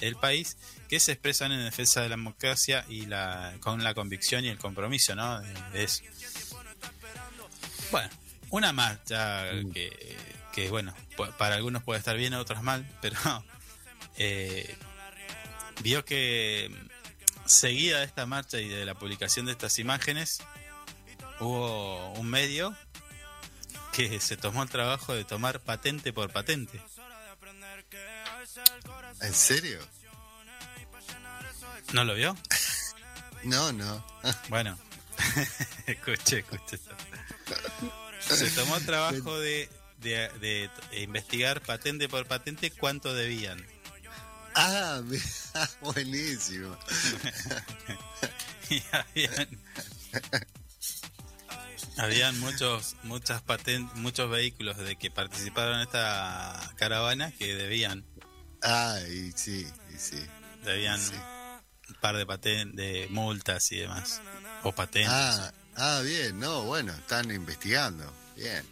el país que se expresan en defensa de la democracia y la con la convicción y el compromiso, ¿no? De, eso. Bueno, una marcha que, que, bueno, para algunos puede estar bien, otros mal, pero eh, vio que seguida de esta marcha y de la publicación de estas imágenes, hubo un medio que se tomó el trabajo de tomar patente por patente. ¿En serio? ¿No lo vio? No, no. Bueno, escuché, escuché. Se tomó el trabajo de, de- de investigar patente por patente cuánto debían. Ah, buenísimo. y habían, habían muchos muchas paten- muchos vehículos de que participaron en esta caravana que debían Ah, y sí, y sí. debían Sí. un par de paten de multas y demás o patentes Ah, ah, bien, no, bueno, están investigando. Bien.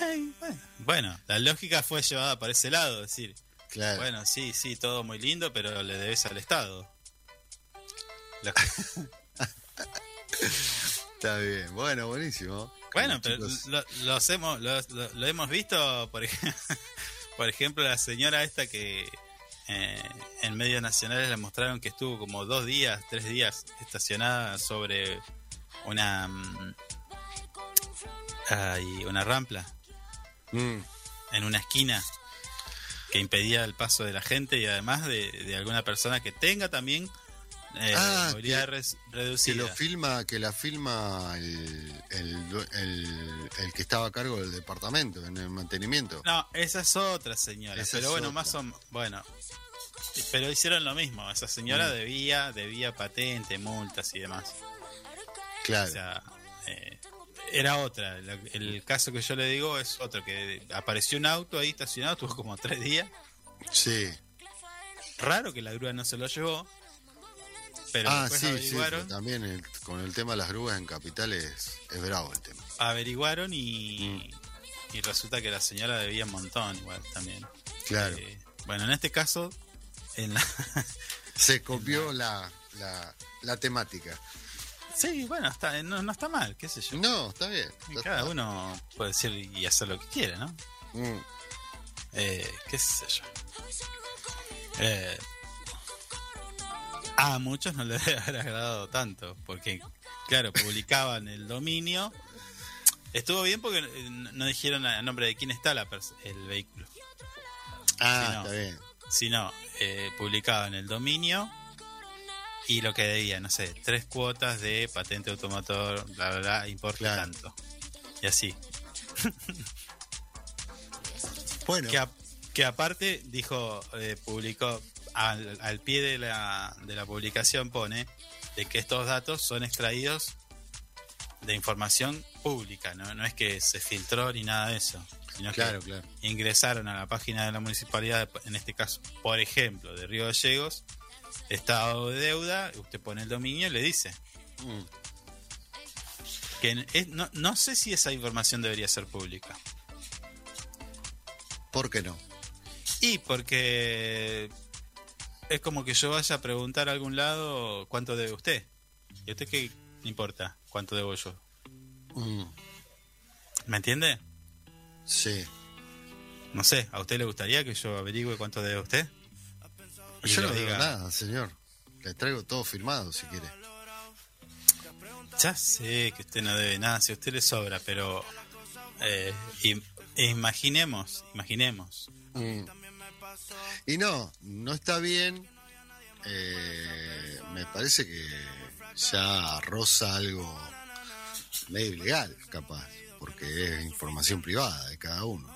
Ay, bueno. Bueno, la lógica fue llevada para ese lado decir Claro. bueno sí sí todo muy lindo pero le debes al estado La- Está bien. Bueno, buenísimo. Bueno, pero lo, los hemos, los- lo, lo hemos visto, por ejemplo, por ejemplo, la señora esta que eh, en medios nacionales la mostraron que estuvo como dos días, tres días estacionada sobre una mm, ay, una rampla Mm, en una esquina que impedía el paso de la gente y además de, de alguna persona que tenga también eh, Ah, que- res- que reducida. lo filma, que la filma el, el, el- el que estaba a cargo del departamento, en el mantenimiento. No, esa es otra señora. Esa pero bueno, otra. más o Bueno, pero hicieron lo mismo. Esa señora Mm. debía, debía patente, multas y demás. Claro. O sea, era otra. La- El caso que yo le digo es otro, que apareció un auto ahí estacionado, estuvo como tres días. sí. Raro que la grúa no se lo llevó. Pero ah, sí, sí. averiguaron, pero también el- con el tema de las grúas en capitales es bravo el tema. averiguaron y, y resulta que la señora debía un montón igual también. Claro. Eh, bueno, en este caso, en la, Se copió la, la, la temática. Sí, bueno, está, no, no está mal, qué sé yo. No, está bien. Cada está. uno puede decir y hacer lo que quiera, ¿no? Mm, Eh, qué sé yo. Eh, a muchos no les debe haber agradado tanto, porque, claro, publicaban el dominio. Estuvo bien porque eh, no dijeron a nombre de quién está la el vehículo, Ah, no. está bien. sino eh, publicaban el dominio y lo que debía, no sé, tres cuotas de patente automotor, bla, bla, bla, importe Claro. tanto. Y así. Bueno, Que, a- que aparte dijo, eh, publicó al, al pie de la, de la publicación pone de que estos datos son extraídos de información pública, ¿no? No es que se filtró ni nada de eso, sino claro, que claro. ingresaron a la página de la municipalidad, en este caso, por ejemplo, de Río Gallegos, estado de deuda, usted pone el dominio y le dice. Mm, que es- no, no sé si esa información debería ser pública. ¿Por qué no? Y porque es como que yo vaya a preguntar a algún lado cuánto debe usted. ¿Y a usted qué importa cuánto debo yo? Mm, ¿Me entiende? sí. No sé, ¿a usted le gustaría que yo averigüe cuánto debe usted? Yo no digo nada, señor. Le traigo todo firmado si quiere. Ya sé que usted no debe nada, si a usted le sobra, pero eh, im- imaginemos, imaginemos. Mm. Y no, no está bien eh, me parece que ya roza algo medio ilegal, capaz, porque es información privada de cada uno.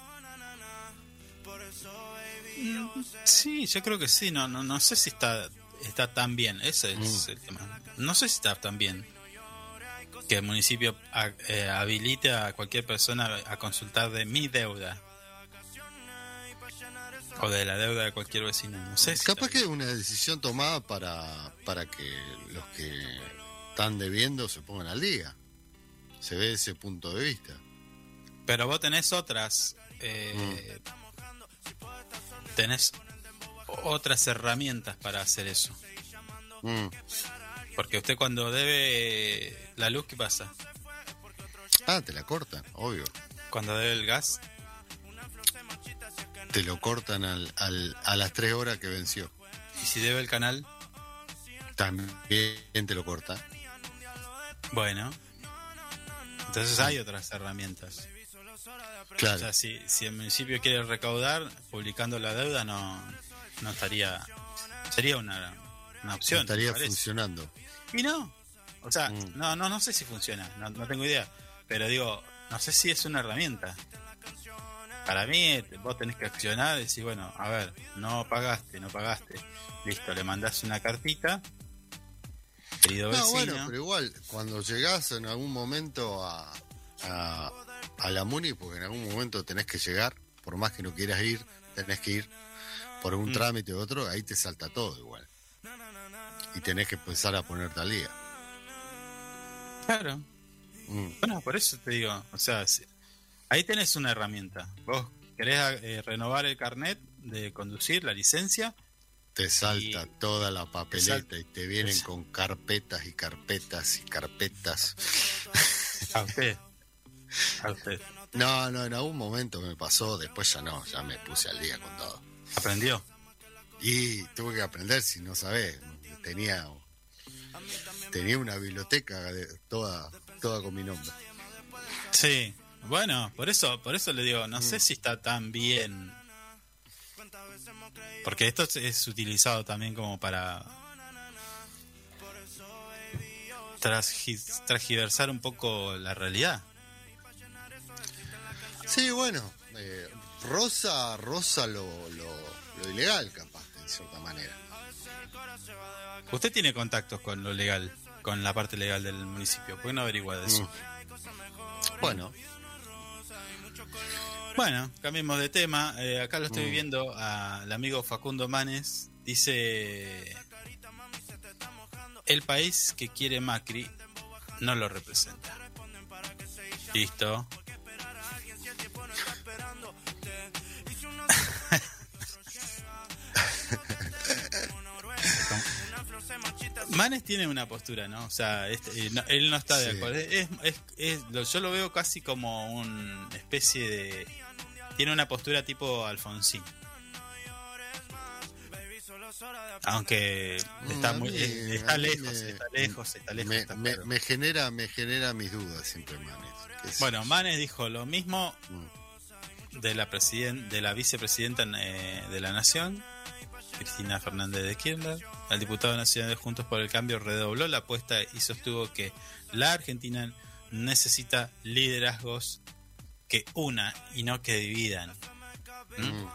Sí, yo creo que sí, no, no, no sé si está, está tan bien, ese es Mm. el tema. No sé si está tan bien que el municipio ha- eh, habilite a cualquier persona a consultar de mi deuda. O de la deuda de cualquier vecino. No sé si Capaz que es una decisión tomada para, para que los que están debiendo se pongan al día. Se ve ese punto de vista. Pero vos tenés otras. eh, Tenés otras herramientas para hacer eso. Mm. Porque usted cuando debe la luz, ¿qué pasa? Ah, te la cortan, obvio. Cuando debe el gas, Te lo cortan al, al- a las tres horas que venció. y si debe el canal, También te lo cortan. bueno. Entonces hay otras herramientas. O Claro. sea, si, si el municipio quiere recaudar, publicando la deuda, no, no estaría. Sería una, una opción. estaría funcionando. Y no. O sea, Mm. no, no, no sé si funciona, no, no tengo idea. Pero digo, no sé si es una herramienta. Para mí, vos tenés que accionar y decir, bueno, a ver, no pagaste, no pagaste. Listo, le mandás una cartita. Querido No, vecino. bueno, pero igual, cuando llegás en algún momento a, a, a la MUNI, porque en algún momento tenés que llegar, por más que no quieras ir, tenés que ir por un Mm. trámite u otro, ahí te salta todo igual. Y tenés que empezar a ponerte al día. Claro. Mm. Bueno, por eso te digo, o sea, si- ahí tenés una herramienta. Vos querés eh, renovar el carnet de conducir, la licencia, Te salta Y- toda la papeleta y te vienen con carpetas y carpetas y carpetas. a usted. A usted. No, no, en algún momento me pasó, después ya no, ya me puse al día con todo. Aprendió. Y tuve que aprender, si no sabés, tenía, tenía una biblioteca de, toda, toda con mi nombre. Sí. Bueno, por eso, por eso le digo, no sé si está tan bien. Porque esto es- utilizado también como para transgi- transgiversar un poco la realidad. Sí, bueno, eh, rosa, rosa lo, lo, lo ilegal, capaz, en cierta manera. Usted tiene contactos con lo legal, con la parte legal del municipio. ¿Por qué no averigua de eso? Bueno, Bueno, cambiemos de tema. Eh, acá lo estoy viendo al amigo Facundo Manes. Dice: El país que quiere Macri no lo representa. Listo. Manes tiene una postura, ¿no? O sea, este, eh, no- él no está de Sí. acuerdo. Es, es- es- lo- yo lo veo casi como una especie de. Tiene una postura tipo Alfonsín. Aunque está, muy, mí- está lejos, me- está lejos, está lejos. me, está me- claro. me genera, me genera mis dudas siempre, Manes. Bueno, Manes dijo lo mismo Mm. de la de la vicepresidenta eh, de la Nación, Cristina Fernández de Kirchner. El diputado nacional de Juntos por el Cambio redobló la apuesta y sostuvo que la Argentina necesita liderazgos que una y no que dividan. ¿Mm? Mm.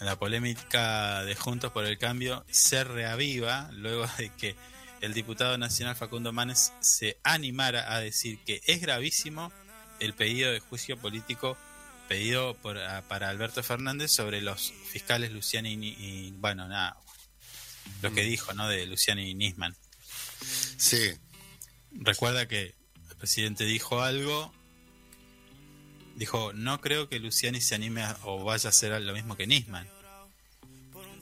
La polémica de Juntos por el Cambio se reaviva luego de que el diputado nacional Facundo Manes se animara a decir que es gravísimo el pedido de juicio político pedido por, a- para Alberto Fernández sobre los fiscales Luciani y, bueno, nada, lo que dijo, ¿no? De Luciani y Nisman. Sí, Recuerda que el presidente dijo algo, dijo, no creo que Luciani se anime a- o vaya a hacer lo mismo que Nisman.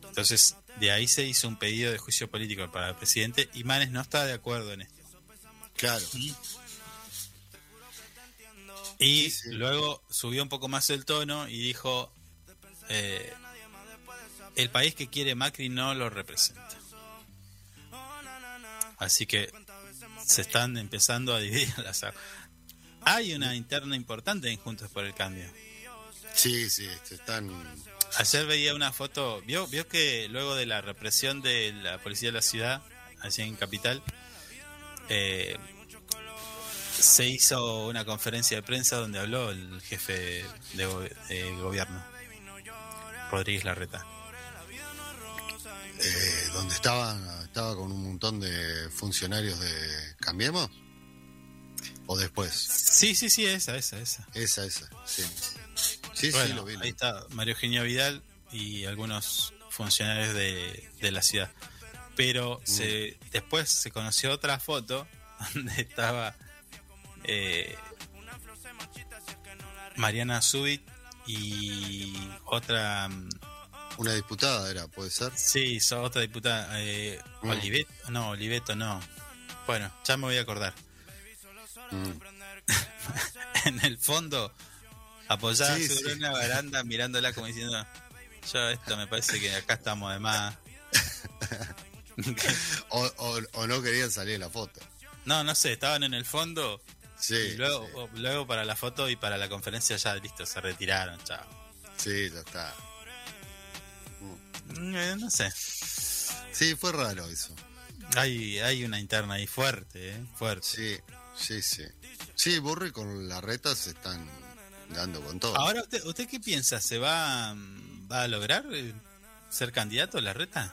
Entonces, de ahí se hizo un pedido de juicio político para el presidente y Manes no está de acuerdo en esto. claro. Y Sí, sí. luego subió un poco más el tono y dijo, eh, el país que quiere Macri no lo representa. Así que se están empezando a dividir las aguas. Hay una interna importante en Juntos por el Cambio. Sí, sí, se están, Ayer veía una foto, vio, vio que luego de la represión de la policía de la ciudad, allí en Capital, eh, se hizo una conferencia de prensa donde habló el jefe de, go- de gobierno, Rodríguez Larreta. Eh, donde estaba, estaba con un montón de funcionarios de Cambiemos. ¿O después? Sí, sí, sí, esa, esa, esa. Esa, esa, sí. Sí, sí, lo vi. ahí está Mario Eugenio Vidal y algunos funcionarios de, de la ciudad. Pero se, después se conoció otra foto donde estaba eh, Mariana Subit y otra, mm, Una diputada era, puede ser. sí, otra diputada, eh, Mm. Oliveto, no, Oliveto no. Bueno, ya me voy a acordar. Mm. en el fondo, apoyada Sí, sobre sí. una baranda, mirándola como diciendo, yo esto me parece que acá estamos de más. O, o- o no querían salir en la foto. no, no sé, estaban en el fondo Sí, y luego, sí, o- luego para la foto y para la conferencia ya listo, se retiraron, chao. sí, ya está. Mm, eh, no sé, Sí, fue raro eso. hay, hay una interna ahí fuerte, eh, fuerte. Sí, sí, sí. Sí, Burri con la reta se están dando con todo. Ahora, ¿usted, ¿usted qué piensa? ¿Se va, mm, va a lograr eh, ser candidato a la reta?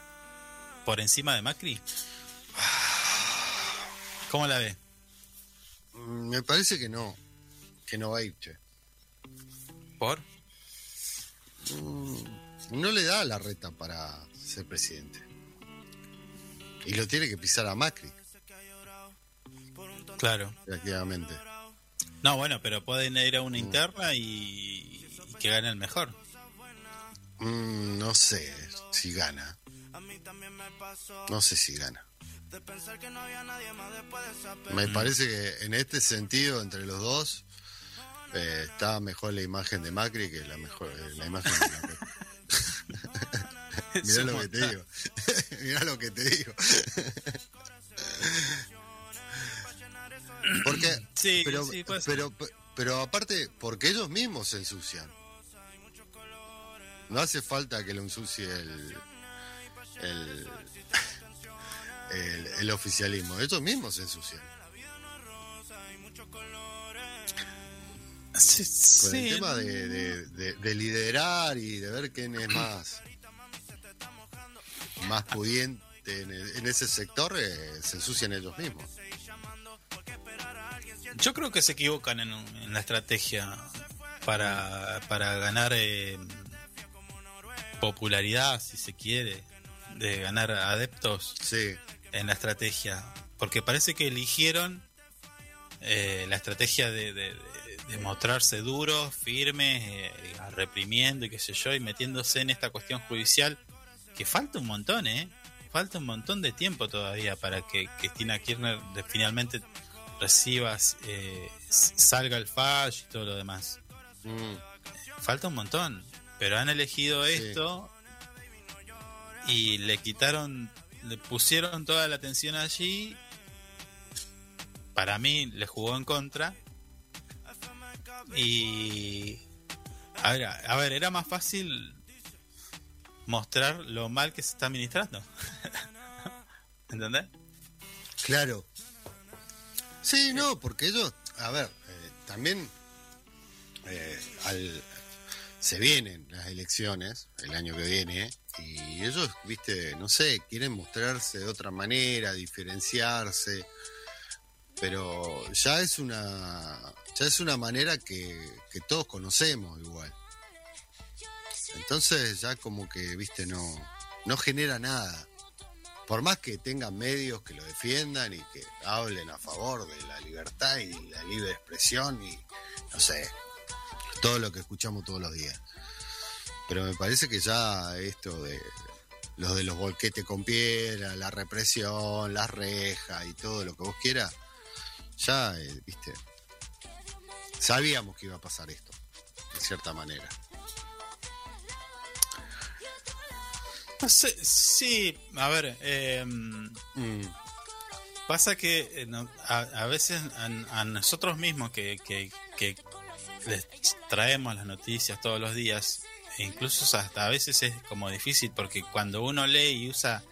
¿Por encima de Macri? ¿Cómo la ve? Mm, Me parece que no, que no va a ir, che. ¿Por? No le da la reta para ser presidente. Y lo tiene que pisar a Macri, Claro. prácticamente. No, bueno, pero pueden ir a una interna y, y que gane el mejor. Mm, no sé si gana. No sé si gana. Me parece que en este sentido, entre los dos, eh, está mejor la imagen de Macri que la mejor eh, la imagen de reta. Mirá lo que te digo. Mirá lo que te digo. Porque, Sí, pero, sí, puede ser. pero, pero aparte, porque ellos mismos se ensucian. No hace falta que lo ensucie el, el, el, el oficialismo. Ellos mismos se ensucian. Sí, Con el sí, tema de, de- de- de liderar y de ver quién es más, más pudiente en, el- en ese sector, eh, se ensucian ellos mismos. Yo creo que se equivocan en, en la estrategia para, para ganar eh, popularidad, si se quiere, de ganar adeptos Sí, en la estrategia. Porque parece que eligieron eh, la estrategia de, de- de- mostrarse duros, firmes, eh, reprimiendo y qué sé yo, y metiéndose en esta cuestión judicial, que falta un montón, ¿eh? Falta un montón de tiempo todavía para que Cristina Kirchner de- finalmente reciba, eh, salga el fallo y todo lo demás. Mm, Falta un montón, pero han elegido Sí. esto y le quitaron, le pusieron toda la atención allí. Para mí le jugó en contra. Y a ver, a ver, era más fácil mostrar lo mal que se está administrando. ¿Entendés? claro. Sí, no, porque ellos, a ver, eh, también eh, al- se vienen las elecciones el año que viene y ellos, viste, no sé, quieren mostrarse de otra manera, diferenciarse, pero ya es una, ya es una manera que, que todos conocemos igual. Entonces ya como que, viste, no, no genera nada. Por más que tengan medios que lo defiendan y que hablen a favor de la libertad y la libre expresión y, no sé, todo lo que escuchamos todos los días. Pero me parece que ya esto de los de los volquetes con piedra, la represión, las rejas y todo lo que vos quieras, ya, eh, viste, sabíamos que iba a pasar esto, de cierta manera. No sé, sí, a ver, eh, Mm, Pasa que eh, a, a veces a, a nosotros mismos que, que- que les traemos las noticias todos los días, incluso hasta a veces es como difícil porque cuando uno lee y usa,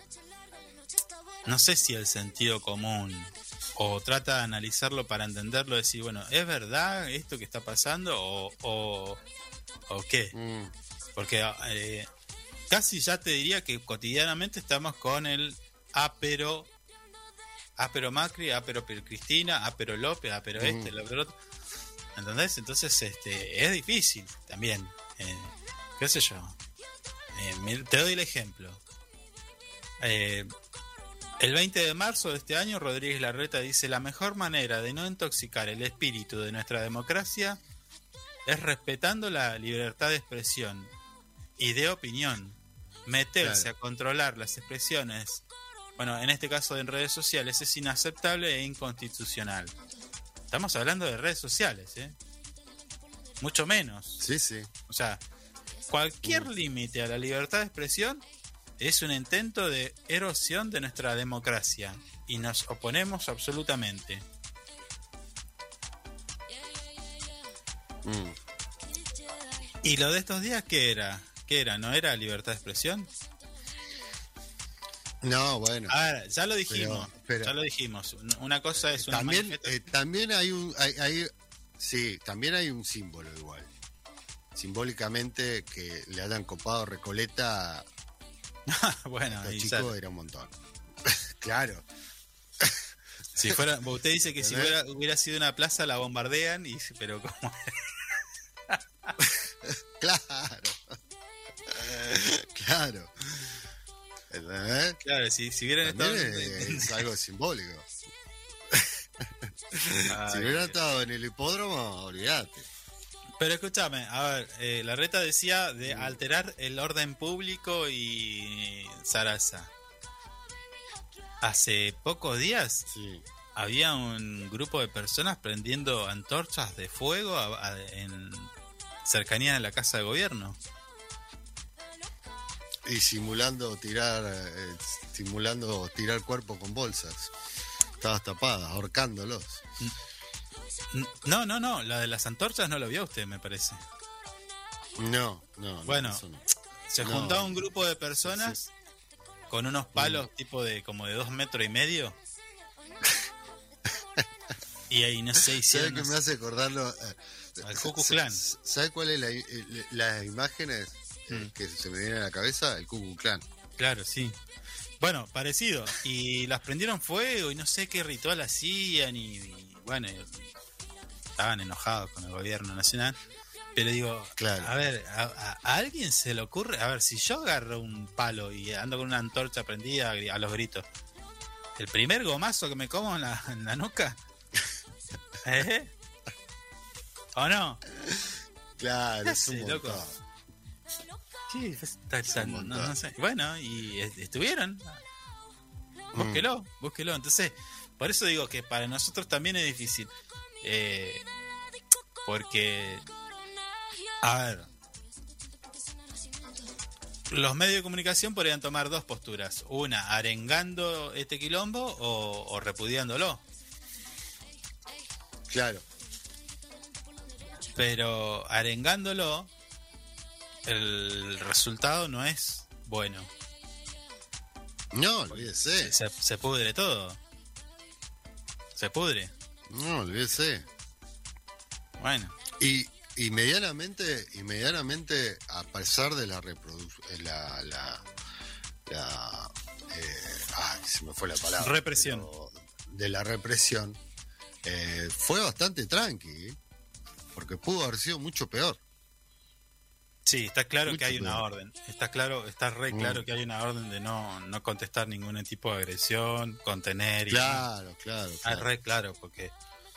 no sé si el sentido común o trata de analizarlo para entenderlo, decir, bueno, ¿es verdad esto que está pasando o, o, o qué? Mm, Porque eh, casi ya te diría que cotidianamente estamos con el apero, apero Macri, apero Cristina, apero López, apero este, Mm. apero otro. ¿Entendés? Entonces este, es difícil también. eh, ¿Qué sé yo? Eh, te doy el ejemplo. Eh, el 20 de marzo de este año, Rodríguez Larreta dice: La mejor manera de no intoxicar el espíritu de nuestra democracia es respetando la libertad de expresión y de opinión. Meterse Claro. a controlar las expresiones, bueno, en este caso en redes sociales, es inaceptable e inconstitucional. Estamos hablando de redes sociales, ¿eh? Mucho menos. sí, sí. O sea, cualquier límite a la libertad de expresión es un intento de erosión de nuestra democracia y nos oponemos absolutamente. Mm. ¿Y lo de estos días qué era? ¿Qué era? ¿No era libertad de expresión? No, bueno. A ver, ya lo dijimos. Pero- pero- ya lo dijimos. Una cosa es una también, eh, también hay un. Hay, hay- sí, también hay un símbolo igual. Simbólicamente que le hayan copado Recoleta a bueno, los y chicos era un montón. claro. si fuera, usted dice que si hubiera, hubiera sido una plaza la bombardean, y pero como Claro. claro. ¿Entendés? claro, si, si hubieran estado es, algo simbólico. Ay, si hubiera estado en el hipódromo, olvídate. Pero escúchame, a ver, eh, la reta decía de alterar el orden público y Sarasa. Hace pocos días Sí. había un grupo de personas prendiendo antorchas de fuego a- a- en cercanía de la casa de gobierno. Y simulando tirar, eh, simulando tirar cuerpo con bolsas. Estabas tapadas, ahorcándolos. No, no, no, la de las antorchas no lo vio usted, me parece. No, no, no, Bueno. no. Se No. juntaba un grupo de personas con unos palos tipo de como de dos metros y medio. y ahí no sé, ¿Sabes hicieron qué no me hace acordarlo? Eh, Al Ku Klux sa- Klan. sa- ¿Sabes cuáles la, las imágenes Mm. que se me vienen a la cabeza? El Ku Klan. Claro, sí. Bueno, parecido. Y las prendieron fuego y no sé qué ritual hacían y, y, bueno, y estaban enojados con el gobierno nacional. Pero digo, Claro. a ver, a, a- a alguien se le ocurre, a ver, si yo agarro un palo y ando con una antorcha prendida a, los gritos, el primer gomazo que me como en la, en la nuca, ¿eh? ¿O no? Claro, es un Sí, loco. montón. Sí, está- está- Un no, montón. no sé. Bueno, y est- estuvieron. Búsquelo, búsquelo. Entonces, por eso digo que para nosotros también es difícil. Eh, porque, a ver, los medios de comunicación podrían tomar dos posturas. Una, arengando este quilombo o, o repudiándolo. Claro. Pero arengándolo, el resultado no es bueno. No, olvídese. Se, se pudre todo. Se pudre. No, olvídese. Bueno, Y, y medianamente, a pesar de la reproducción, la, la, la eh, ay, se me fue la palabra. Represión. de la represión, eh, fue bastante tranqui, ¿eh? porque pudo haber sido mucho peor. Sí, está claro Mucho que hay una orden. Está claro, está re Mm. claro que hay una orden de no, no contestar ningún tipo de agresión, contener y Claro, claro. Ah, claro. re claro, porque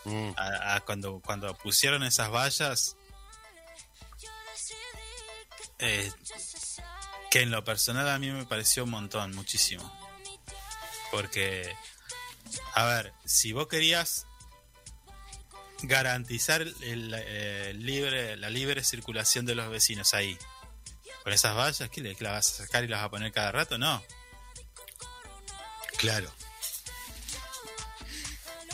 Mm, a- a cuando, cuando pusieron esas vallas, eh, que en lo personal a mí me pareció un montón, muchísimo. Porque, a ver, si vos querías garantizar el, eh, libre, la libre circulación de los vecinos ahí, con esas vallas, ¿qué, le, que las vas a sacar y las vas a poner cada rato? No, claro.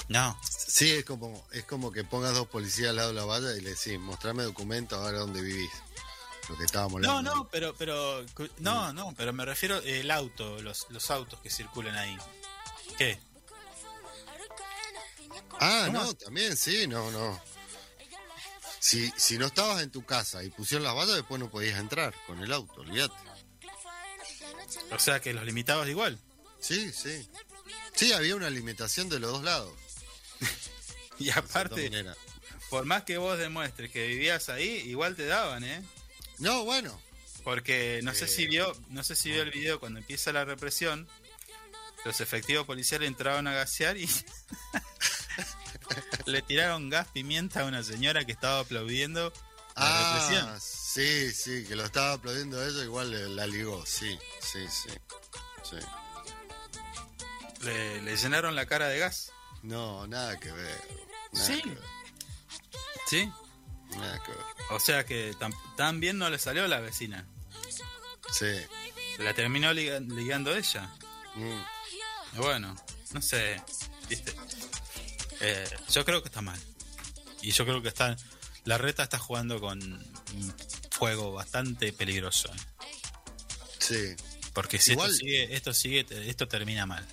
no. Sí, es como, es como que pongas dos policías al lado de la valla y le decís, mostrame documentos ahora dónde vivís. lo que estábamos No, no, pero, pero, no, no, pero me refiero el auto, los, los autos que circulan ahí. ¿Qué? Ah, no, también, sí, no, no. Si, si no estabas en tu casa y pusieron las vallas, después no podías entrar con el auto, olvídate. O sea que los limitabas igual. Sí, sí. Sí, había una limitación de los dos lados. Y aparte, por más que vos demuestres que vivías ahí, igual te daban, ¿eh? No, bueno. Porque no sé Eh. si vio, no sé si vio el video cuando empieza la represión, los efectivos policiales entraron a gasear y le tiraron gas pimienta a una señora que estaba aplaudiendo la Ah, represión. sí, sí, que lo estaba aplaudiendo ella, igual le- la ligó, sí, sí, sí. sí. Le, le llenaron la cara de gas. No, nada que ver. Nada Sí. que ver. ¿Sí? Nada que ver. O sea que tan, tan bien no le salió a la vecina. Sí. La terminó liga- ligando ella. Mm. Bueno, no sé. ¿viste? Eh, yo creo que está mal. Y yo creo que está. La reta está jugando con un fuego bastante peligroso. Sí. Porque si Igual- esto sigue, esto sigue, esto termina mal.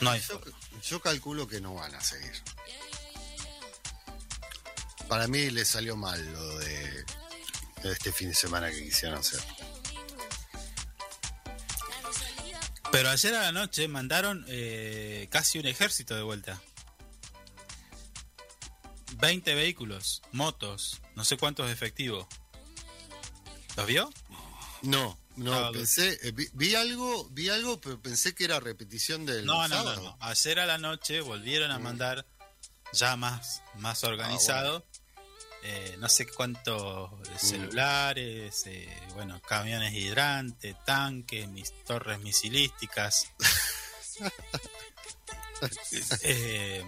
No hay Yo, yo calculo que no van a seguir. Para mí le salió mal lo de, de este fin de semana que quisieron hacer. Pero ayer a la noche mandaron eh, casi un ejército de vuelta. 20 vehículos, motos, no sé cuántos efectivos. ¿Los vio? No, no, Ah, pensé, eh, vi, vi algo, vi algo, pero pensé que era repetición del No, no, no, no. Ayer a la noche volvieron a mandar ya más, más organizado. eh, no sé cuántos celulares, eh, bueno, camiones hidrantes, tanques, mis torres misilísticas. Eh,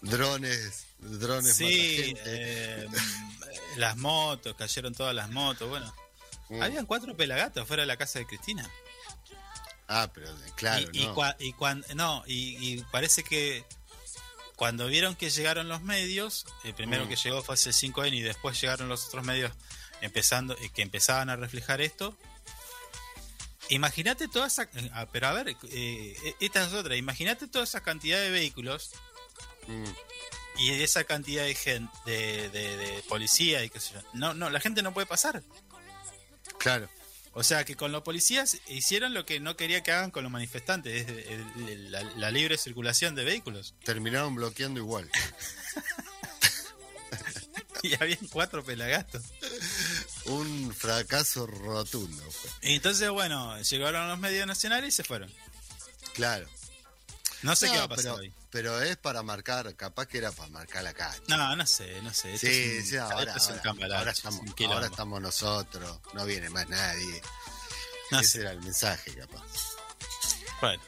Drones, drones sí, mata gente. eh, las motos, cayeron todas las motos. Bueno, Mm. habían cuatro pelagatos fuera de la casa de Cristina. Ah, pero eh, claro, y, y no. cua- y cuan- no, y, y parece que cuando vieron que llegaron los medios, el primero Mm. que llegó fue ese 5N y después llegaron los otros medios empezando eh, que empezaban a reflejar esto. Imagínate toda esa, ah, pero a ver, eh, esta es otra, imagínate toda esa cantidad de vehículos Mm. Y esa cantidad de gente, de, de- de policía y qué sé yo. No, no, la gente no puede pasar. Claro, O sea que con los policías hicieron lo que no quería que hagan con los manifestantes, es el- el- la, la libre circulación de vehículos. terminaron bloqueando igual. Y habían cuatro pelagatos. Un fracaso rotundo. Y entonces, bueno, llegaron los medios nacionales y se fueron. Claro. No sé No, qué va a pasar pero, hoy. Pero es para marcar, capaz que era para marcar la calle. No, no sé, no sé. Esto Sí, es un- sí, ahora, esto es un ahora- cambalache, ahora es estamos, ahora nosotros, no viene más nadie. No Ese sé. era el mensaje, capaz. Bueno,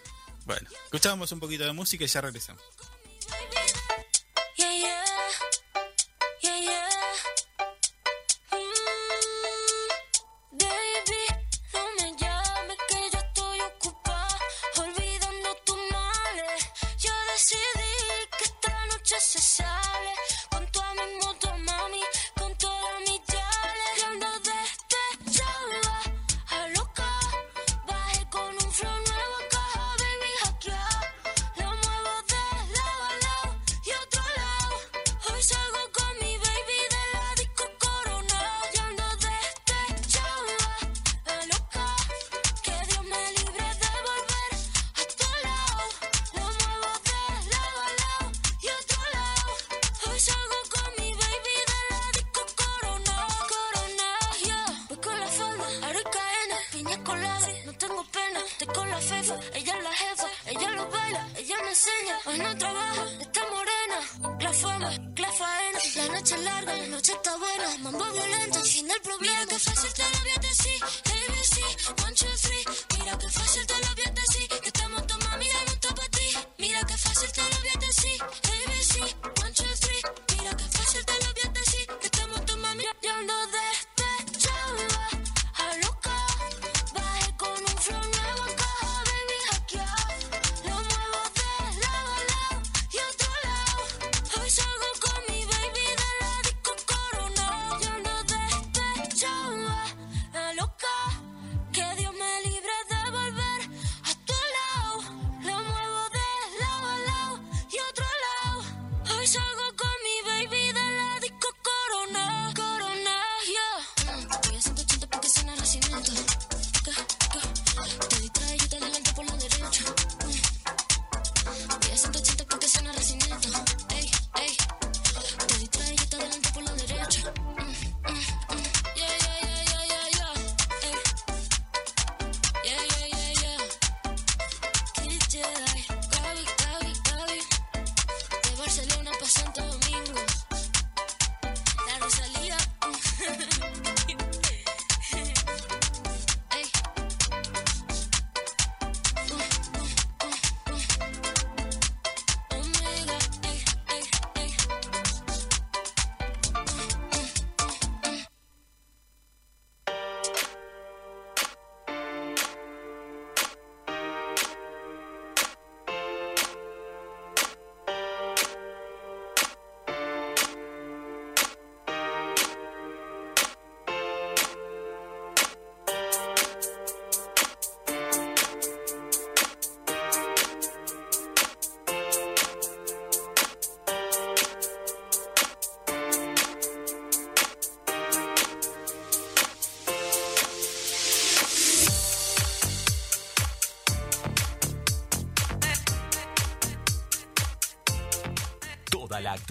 bueno. Escuchamos un poquito de música y ya regresamos. Yeah, yeah. Yeah,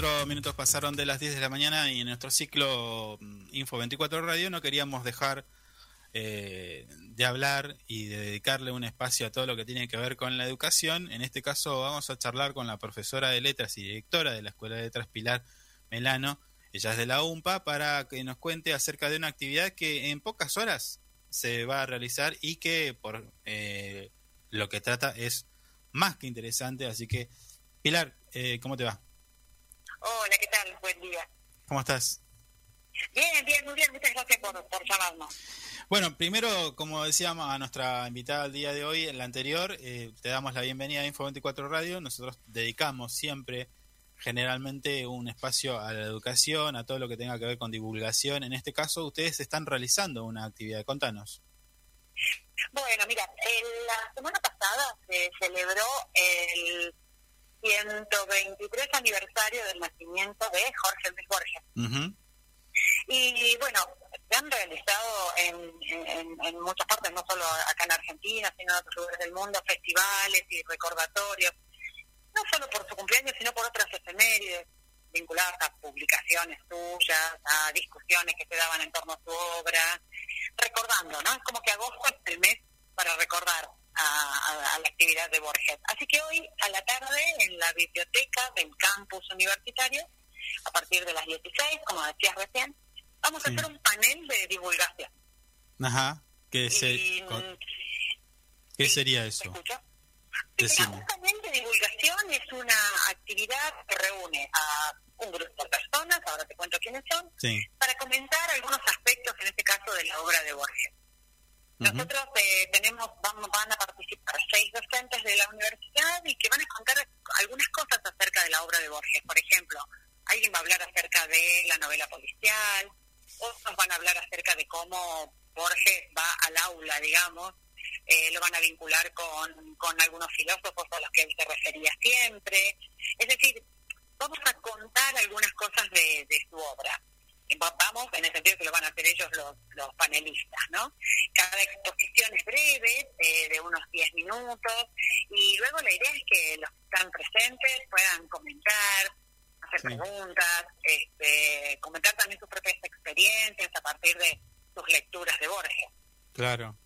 44 minutos pasaron de las 10 de la mañana y en nuestro ciclo mm, Info 24 Radio no queríamos dejar eh, de hablar y de dedicarle un espacio a todo lo que tiene que ver con la educación. En este caso vamos a charlar con la profesora de letras y directora de la Escuela de Letras Pilar Melano, ella es de la UMPA, para que nos cuente acerca de una actividad que en pocas horas se va a realizar y que por eh, lo que trata es más que interesante. Así que, Pilar, eh, ¿cómo te va? Hola, ¿qué tal? Buen día. ¿Cómo estás? Bien, bien, muy bien. Muchas gracias por, por llamarnos. Bueno, primero, como decíamos a nuestra invitada al día de hoy, en la anterior, eh, te damos la bienvenida a Info 24 Radio. Nosotros dedicamos siempre, generalmente, un espacio a la educación, a todo lo que tenga que ver con divulgación. En este caso, ustedes están realizando una actividad. Contanos. Bueno, mira, el- la semana pasada se celebró el 123 aniversario del nacimiento de Jorge Luis Borges. Y bueno, se han realizado en, en- en muchas partes, no solo acá en Argentina, sino en otros lugares del mundo, festivales y recordatorios, no solo por su cumpleaños, sino por otras efemérides vinculadas a publicaciones suyas, a discusiones que se daban en torno a su obra, recordando, ¿no? Es como que agosto es el mes para recordar a, la actividad de Borges. Así que hoy a la tarde en la biblioteca del campus universitario, a partir de las 16, como decías recién, vamos Sí. a hacer un panel de divulgación. Ajá. ¿Qué, se- Y, con- ¿qué sí, sería ¿me eso? escucha? Sí, un panel de divulgación es una actividad que reúne a un grupo de personas, ahora te cuento quiénes son, Sí. para comentar algunos aspectos, en este caso, de la obra de Borges. Nosotros eh, tenemos, vamos, van a participar seis docentes de la universidad y que van a contar algunas cosas acerca de la obra de Borges. Por ejemplo, alguien va a hablar acerca de la novela policial, otros van a hablar acerca de cómo Borges va al aula, digamos, eh, lo van a vincular con, con algunos filósofos a los que él se refería siempre. Es decir, vamos a contar algunas cosas de, de su obra. Vamos, en el sentido que lo van a hacer ellos los, los panelistas, ¿no? Cada exposición es breve, eh, de unos 10 minutos, y luego la idea es que los que están presentes puedan comentar, hacer Sí. preguntas, este, comentar también sus propias experiencias a partir de sus lecturas de Borges. Claro.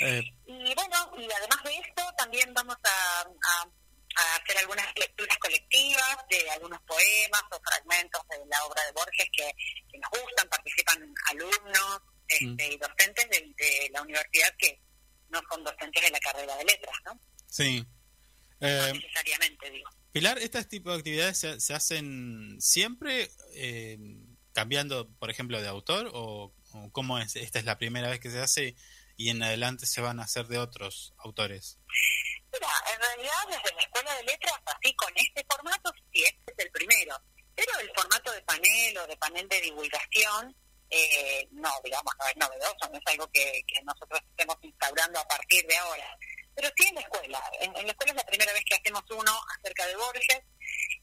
Eh, Y bueno, y además de esto, también vamos a, a- a hacer algunas lecturas colectivas de algunos poemas o fragmentos de la obra de Borges que, que nos gustan, participan alumnos este, y docentes de, de la universidad que no son docentes de la carrera de letras, ¿no? sí. No Eh, necesariamente, digo. Pilar, ¿estas tipo de actividades se, se hacen siempre eh, cambiando, por ejemplo, de autor? ¿O, o cómo es? ¿Esta es la primera vez que se hace y en adelante se van a hacer de otros autores? Mira, en realidad desde la Escuela de Letras, así con este formato, sí, este es el primero. Pero el formato de panel o de panel de divulgación, eh, no, digamos, no es novedoso, no es algo que, que nosotros estemos instaurando a partir de ahora. Pero sí en la escuela. En, en la escuela es la primera vez que hacemos uno acerca de Borges.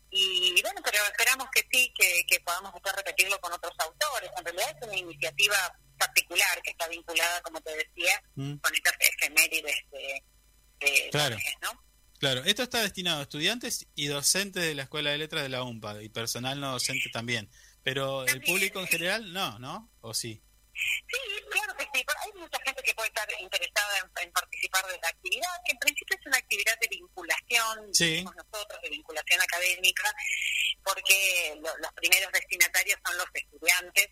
Y bueno, pero esperamos que sí, que, que podamos después repetirlo con otros autores. En realidad es una iniciativa particular que está vinculada, como te decía, Mm. con estas efemérides de, de Claro. ¿no? Claro, esto está destinado a estudiantes y docentes de la Escuela de Letras de la UMPA y personal no docente también. Pero el público en general no, ¿no? ¿O sí? Sí, claro que sí. Hay mucha gente que puede estar interesada en, en participar de la actividad, que en principio es una actividad de vinculación, Sí. decimos nosotros, de vinculación académica, porque lo- los primeros destinatarios son los estudiantes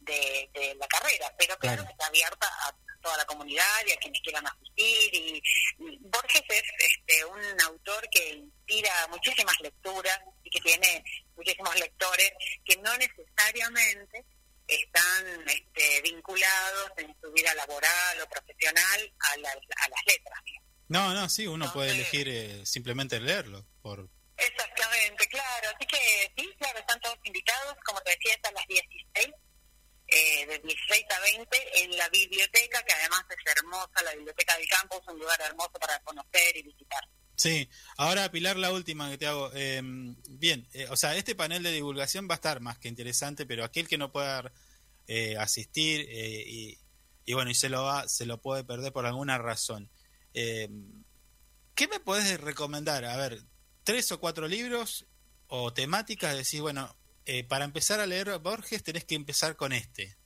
de, de la carrera, pero claro, Claro. que está abierta a toda la comunidad y a quienes quieran asistir. Y, y Borges es este, un autor que inspira muchísimas lecturas y que tiene muchísimos lectores que no necesariamente están este, vinculados en su vida laboral o profesional a las, a las letras. No, no, sí, uno puede elegir eh, simplemente leerlo. por Exactamente, claro. Así que sí, claro, están todos invitados, como te decía, es a las 16, eh, de 16 a 20, en la biblioteca, que además es hermosa, la biblioteca del campus, un lugar hermoso para conocer y visitar. Sí, ahora Pilar, la última que te hago. Eh, bien, eh, o sea, este panel de divulgación va a estar más que interesante, pero aquel que no pueda eh, asistir eh, y, y bueno, y se lo va, se lo puede perder por alguna razón. Eh, ¿Qué me puedes recomendar? A ver, tres o cuatro libros o temáticas, decir, bueno, eh, para empezar a leer Borges tenés que empezar con este.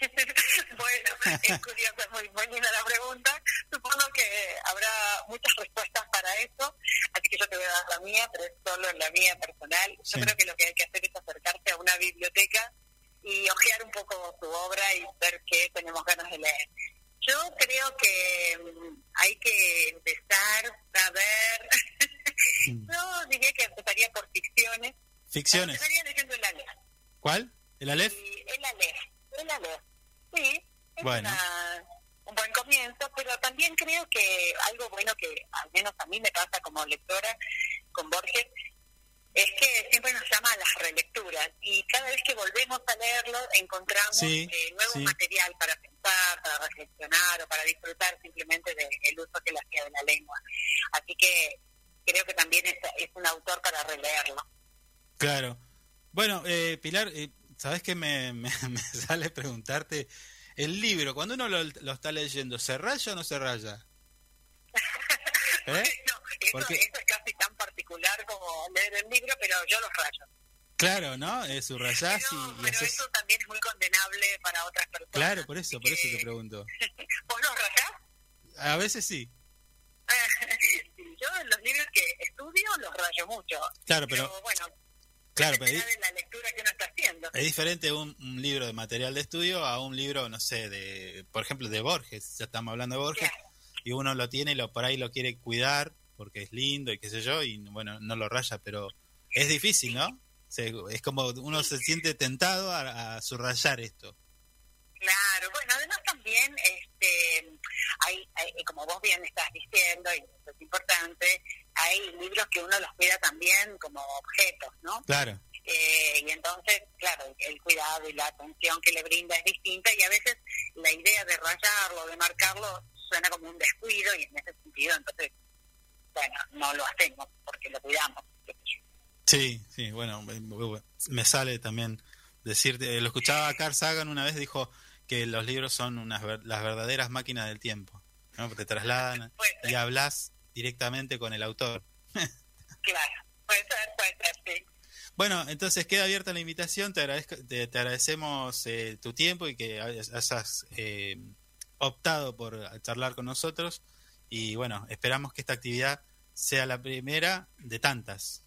bueno, es curioso, es muy, muy linda la pregunta. Supongo que habrá muchas respuestas para eso, así que yo te voy a dar la mía, pero es solo la mía personal. Yo Sí. creo que lo que hay que hacer es acercarse a una biblioteca y ojear un poco su obra y ver qué tenemos ganas de leer. Yo creo que mm, hay que empezar a ver, yo diría que empezaría por ficciones. Ficciones. Empezaría leyendo el Aleph. ¿Cuál? ¿El Aleph? Y el Aleph, el Aleph, sí, es Bueno. una- un buen comienzo, pero también creo que algo bueno que al menos a mí me pasa como lectora con Borges es que siempre nos llama a las relecturas y cada vez que volvemos a leerlo encontramos Sí, eh, nuevo sí. material para pensar, para reflexionar o para disfrutar simplemente del uso que le hacía de la lengua. Así que creo que también es, es un autor para releerlo. Claro. Bueno, eh, Pilar, eh, ¿sabes qué me, me, me sale preguntarte? El libro, cuando uno lo, lo está leyendo, ¿se raya o no se raya? ¿Eh? No, eso, Porque- eso es casi tan particular como leer el libro, pero yo los rayo. Claro, ¿no? Eh, subrayás Pero, y, y pero haces... eso también es muy condenable para otras personas. Claro, por eso, por eso te pregunto. ¿Vos los rayás? A veces sí. Yo en los libros que estudio los rayo mucho. Claro, pero... bueno, Claro, pero dependerá de la lectura que uno está haciendo. es diferente un, un libro de material de estudio a un libro, no sé, de, por ejemplo, de Borges. Ya estamos hablando de Borges. Claro. Y uno lo tiene y lo, por ahí lo quiere cuidar porque es lindo y qué sé yo, y bueno, no lo raya, pero es difícil, ¿no? Se- es como uno se siente tentado a, a subrayar esto. Claro, bueno, además también, este, hay, hay- como vos bien estás diciendo, y eso es importante, hay libros que uno los cuida también como objetos, ¿no? Claro. Eh, y entonces, claro, el cuidado y la atención que le brinda es distinta y a veces la idea de rayarlo, de marcarlo, suena como un descuido y en ese sentido, entonces, bueno, no lo hacemos porque lo cuidamos. Sí, sí, bueno, me- sale también decirte, lo escuchaba a Carl Sagan una vez, dijo que los libros son unas las verdaderas máquinas del tiempo, ¿no? Te trasladan y hablas directamente con el autor. Claro, puede ser, puede ser, sí. Bueno, entonces queda abierta la invitación, te, agradezco, te, te agradecemos eh, tu tiempo y que hayas, eh, optado por charlar con nosotros y bueno, esperamos que esta actividad sea la primera de tantas.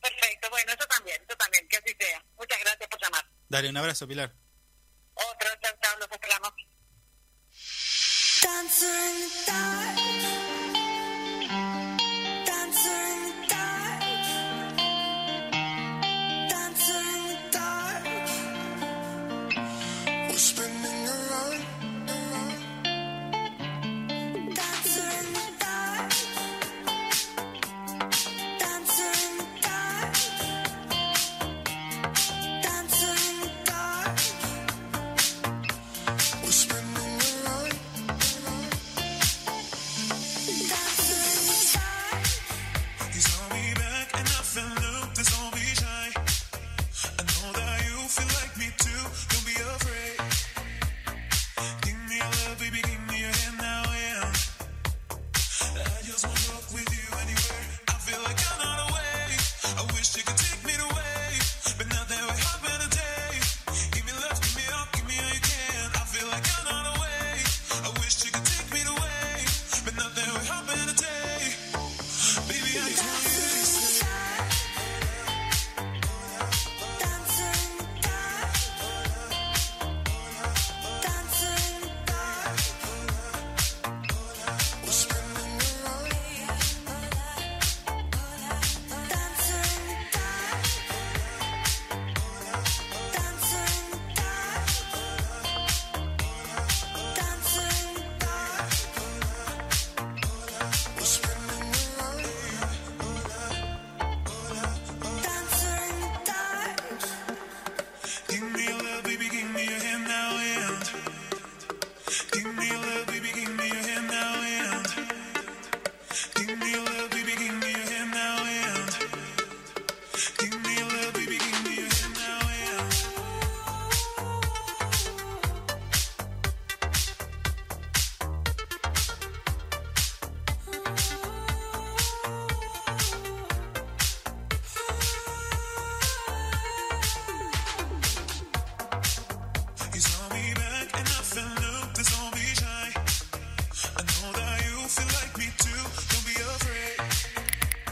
Perfecto, bueno, yo también, yo también, que así sea. Muchas gracias por llamar. Dale un abrazo, Pilar. Otro, chao, chao, los esperamos.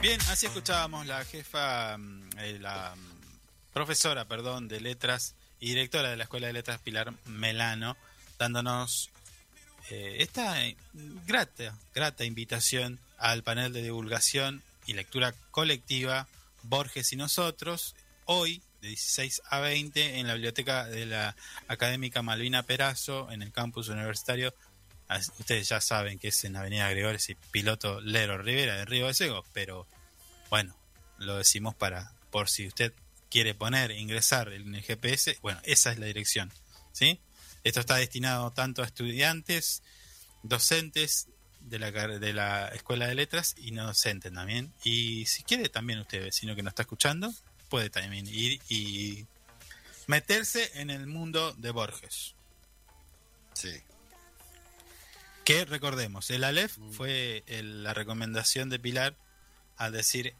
Bien, así escuchábamos la jefa, mm, eh, la mm, profesora, perdón, de letras y directora de la Escuela de Letras Pilar Melano, dándonos eh, esta eh, grata, grata invitación al panel de divulgación y lectura colectiva Borges y nosotros, hoy de 16 a 20 en la biblioteca de la Académica Malvina Perazo, en el campus universitario. Ustedes ya saben que es en Avenida Gregores y Piloto Lero Rivera de Río de Sego, pero bueno, lo decimos para por si usted quiere poner, ingresar en el GPS, bueno, esa es la dirección, ¿sí? Esto está destinado tanto a estudiantes, docentes de la, de la Escuela de Letras y no docentes también. Y si quiere también usted, vecino que nos está escuchando, puede también ir y meterse en el mundo de Borges. Sí. Que recordemos, el Aleph fue el- la recomendación de Pilar al decir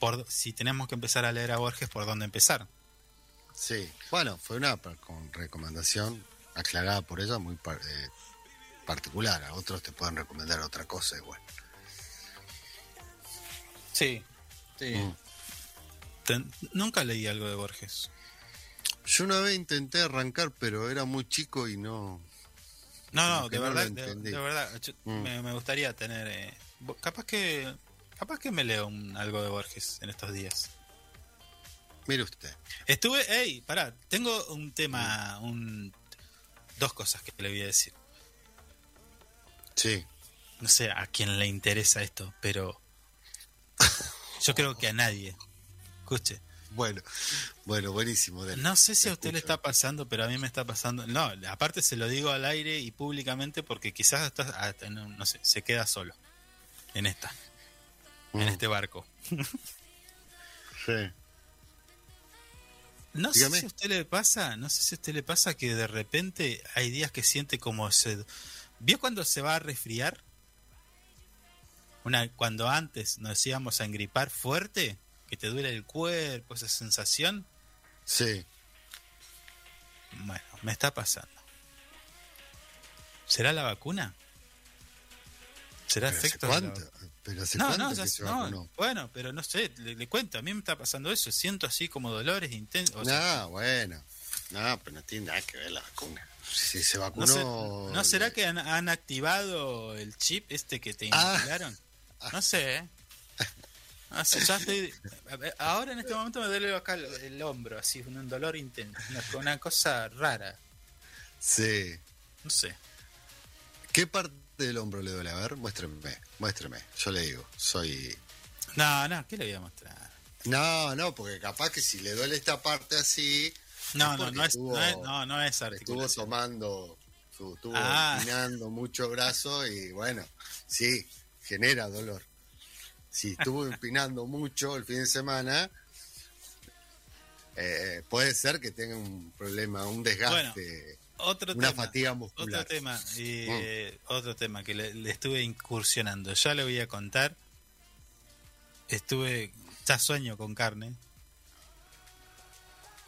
por si tenemos que empezar a leer a Borges, por dónde empezar. Sí, bueno, fue una con recomendación aclarada por ella muy par- eh, particular. A otros te pueden recomendar otra cosa igual. Sí, sí. Mm. Ten- nunca leí algo de Borges. Yo una vez intenté arrancar, pero era muy chico y no. No, no, de no verdad, de, de verdad, Mm. me, me gustaría tener, eh, capaz que, capaz que me leo un- algo de Borges en estos días. Mire usted. Estuve, hey, pará, tengo un tema, un dos cosas que le voy a decir. Sí. No sé a quién le interesa esto, pero yo creo que a nadie. Escuche. Bueno, bueno, buenísimo. No sé si a usted le está pasando, pero a mí me está pasando. No, aparte se lo digo al aire y públicamente porque quizás hasta, hasta no, no sé, se queda solo en esta, en Mm. este barco. Sí. No Dígame. sé si a usted le pasa, no sé si a usted le pasa que de repente hay días que siente como se ¿Vio cuando se va a resfriar? Una cuando antes nos íbamos a engripar fuerte, que te duele el cuerpo, esa sensación. Sí. Bueno, me está pasando. ¿Será la vacuna? ¿Será ¿Pero hace efecto? de la cuánto? ¿Pero hace No, cuánto no, que se no, vacunó? bueno, pero no sé, le, le cuento, a mí me está pasando eso, siento así como dolores intensos. o No, sea, bueno. No, pero no tiene nada que ver la vacuna. Si se vacunó... ¿No, se- ¿no será que han, han activado el chip este que te Ah. inocularon? No sé, ¿eh? No sé, ya estoy- a ver, ahora en este momento me duele acá el, el hombro, así, un dolor intenso, una, una cosa rara, Sí. no sé. ¿Qué parte del hombro le duele? A ver, muéstreme, muéstreme. Yo le digo, soy... No, no, ¿qué le voy a mostrar? No, no, porque capaz que si le duele esta parte así... No, no, no es, estuvo- no es, no, no es Estuvo tomando, su- estuvo Ah. mucho brazo y bueno, sí, genera dolor. Si estuvo empinando mucho el fin de semana, eh, puede ser que tenga un problema, un desgaste, Otro una tema, fatiga muscular. Otro tema, y, eh, otro tema que le, le estuve incursionando. Ya le voy a contar. Estuve, ya sueño con carne.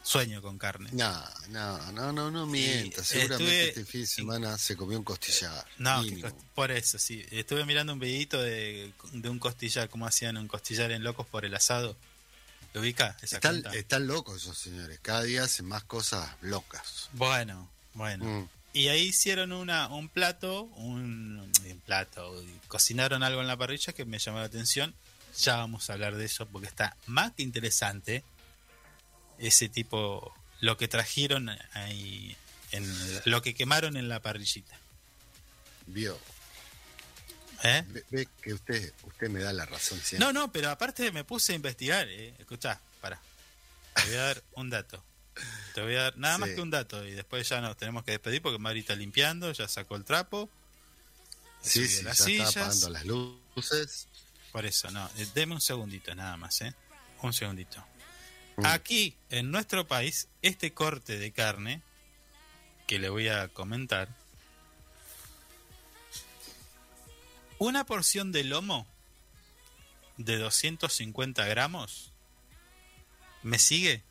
Sueño con carne. No, no, no, no, no mienta. Seguramente estuve- este fin de semana se comió un costillar. No, mínimo. cost- por eso, sí. Estuve mirando un videito de, de un costillar, cómo hacían un costillar en Locos por el Asado. ¿Lo ubica? Esa Están, locos esos señores. Cada día hacen más cosas locas. Bueno, bueno. Mm. Y ahí hicieron una, un plato, un, un plato, cocinaron algo en la parrilla que me llamó la atención. Ya vamos a hablar de eso porque está más que interesante ese tipo, lo que trajeron ahí, en, lo que quemaron en la parrillita. Vio. ¿Eh? Ve, ve que usted, usted me da la razón siempre. No, no, pero aparte me puse a investigar. Eh. Escuchá, para. Te voy a dar un dato. Te voy a dar nada más que un dato y después ya nos tenemos que despedir porque Mari está limpiando, ya sacó el trapo. Sí, sí, ya las está sillas. apagando las luces. Por eso, no. eh, Deme un segundito nada más, ¿eh? Un segundito. Mm. Aquí, en nuestro país, este corte de carne que le voy a comentar, una porción de lomo de 250 gramos, ¿me sigue?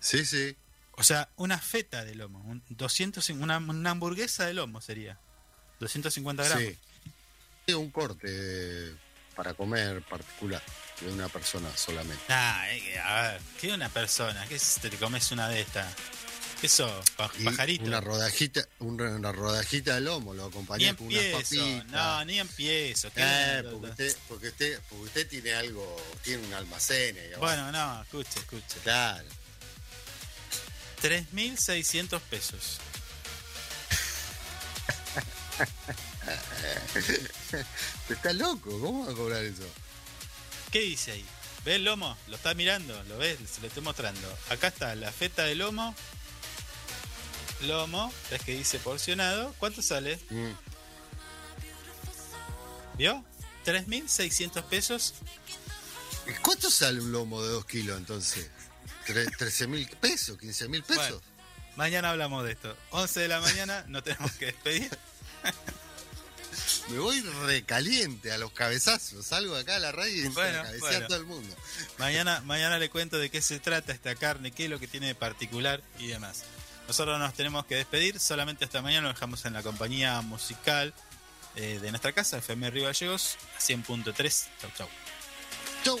Sí, sí. O sea, una feta de lomo, un 200, una, una hamburguesa de lomo sería. 250 gramos. Sí. Sí, un corte para comer particular de una persona solamente. Ah, eh, a ver, ¿qué una persona? ¿Qué es, te comes una de estas? Y pajarito. Una rodajita, una, rodajita de lomo, lo ni acompañé con unas papitas. No, ni empiezo. ¿qué Eh, porque, usted, porque, usted, porque usted tiene algo, tiene un almacén. abajo. Bueno, no, escuche, escuche. Claro. 3.600 pesos. Usted está loco, ¿cómo va a cobrar eso? ¿Qué dice ahí? ¿Ve el lomo? ¿Lo está mirando? ¿Lo ves? Se lo estoy mostrando. Acá está la feta de lomo. Lomo, ves que dice porcionado. ¿Cuánto sale? Mm. ¿Vio? 3.600 pesos. ¿Y ¿Cuánto sale un lomo de dos kilos entonces? Tre- ¿13 mil pesos? ¿15 mil pesos? Bueno, mañana hablamos de esto. 11 de la mañana, no tenemos que despedir. Me voy recaliente a los cabezazos. Salgo acá a la radio y entro Bueno, a cabecear bueno. a todo el mundo. Mañana, mañana le cuento de qué se trata esta carne, qué es lo que tiene de particular y demás. Nosotros nos tenemos que despedir, solamente hasta mañana nos dejamos en la compañía musical eh, de nuestra casa, FM Río Gallegos, a 100.3. Chau, chau. Chau.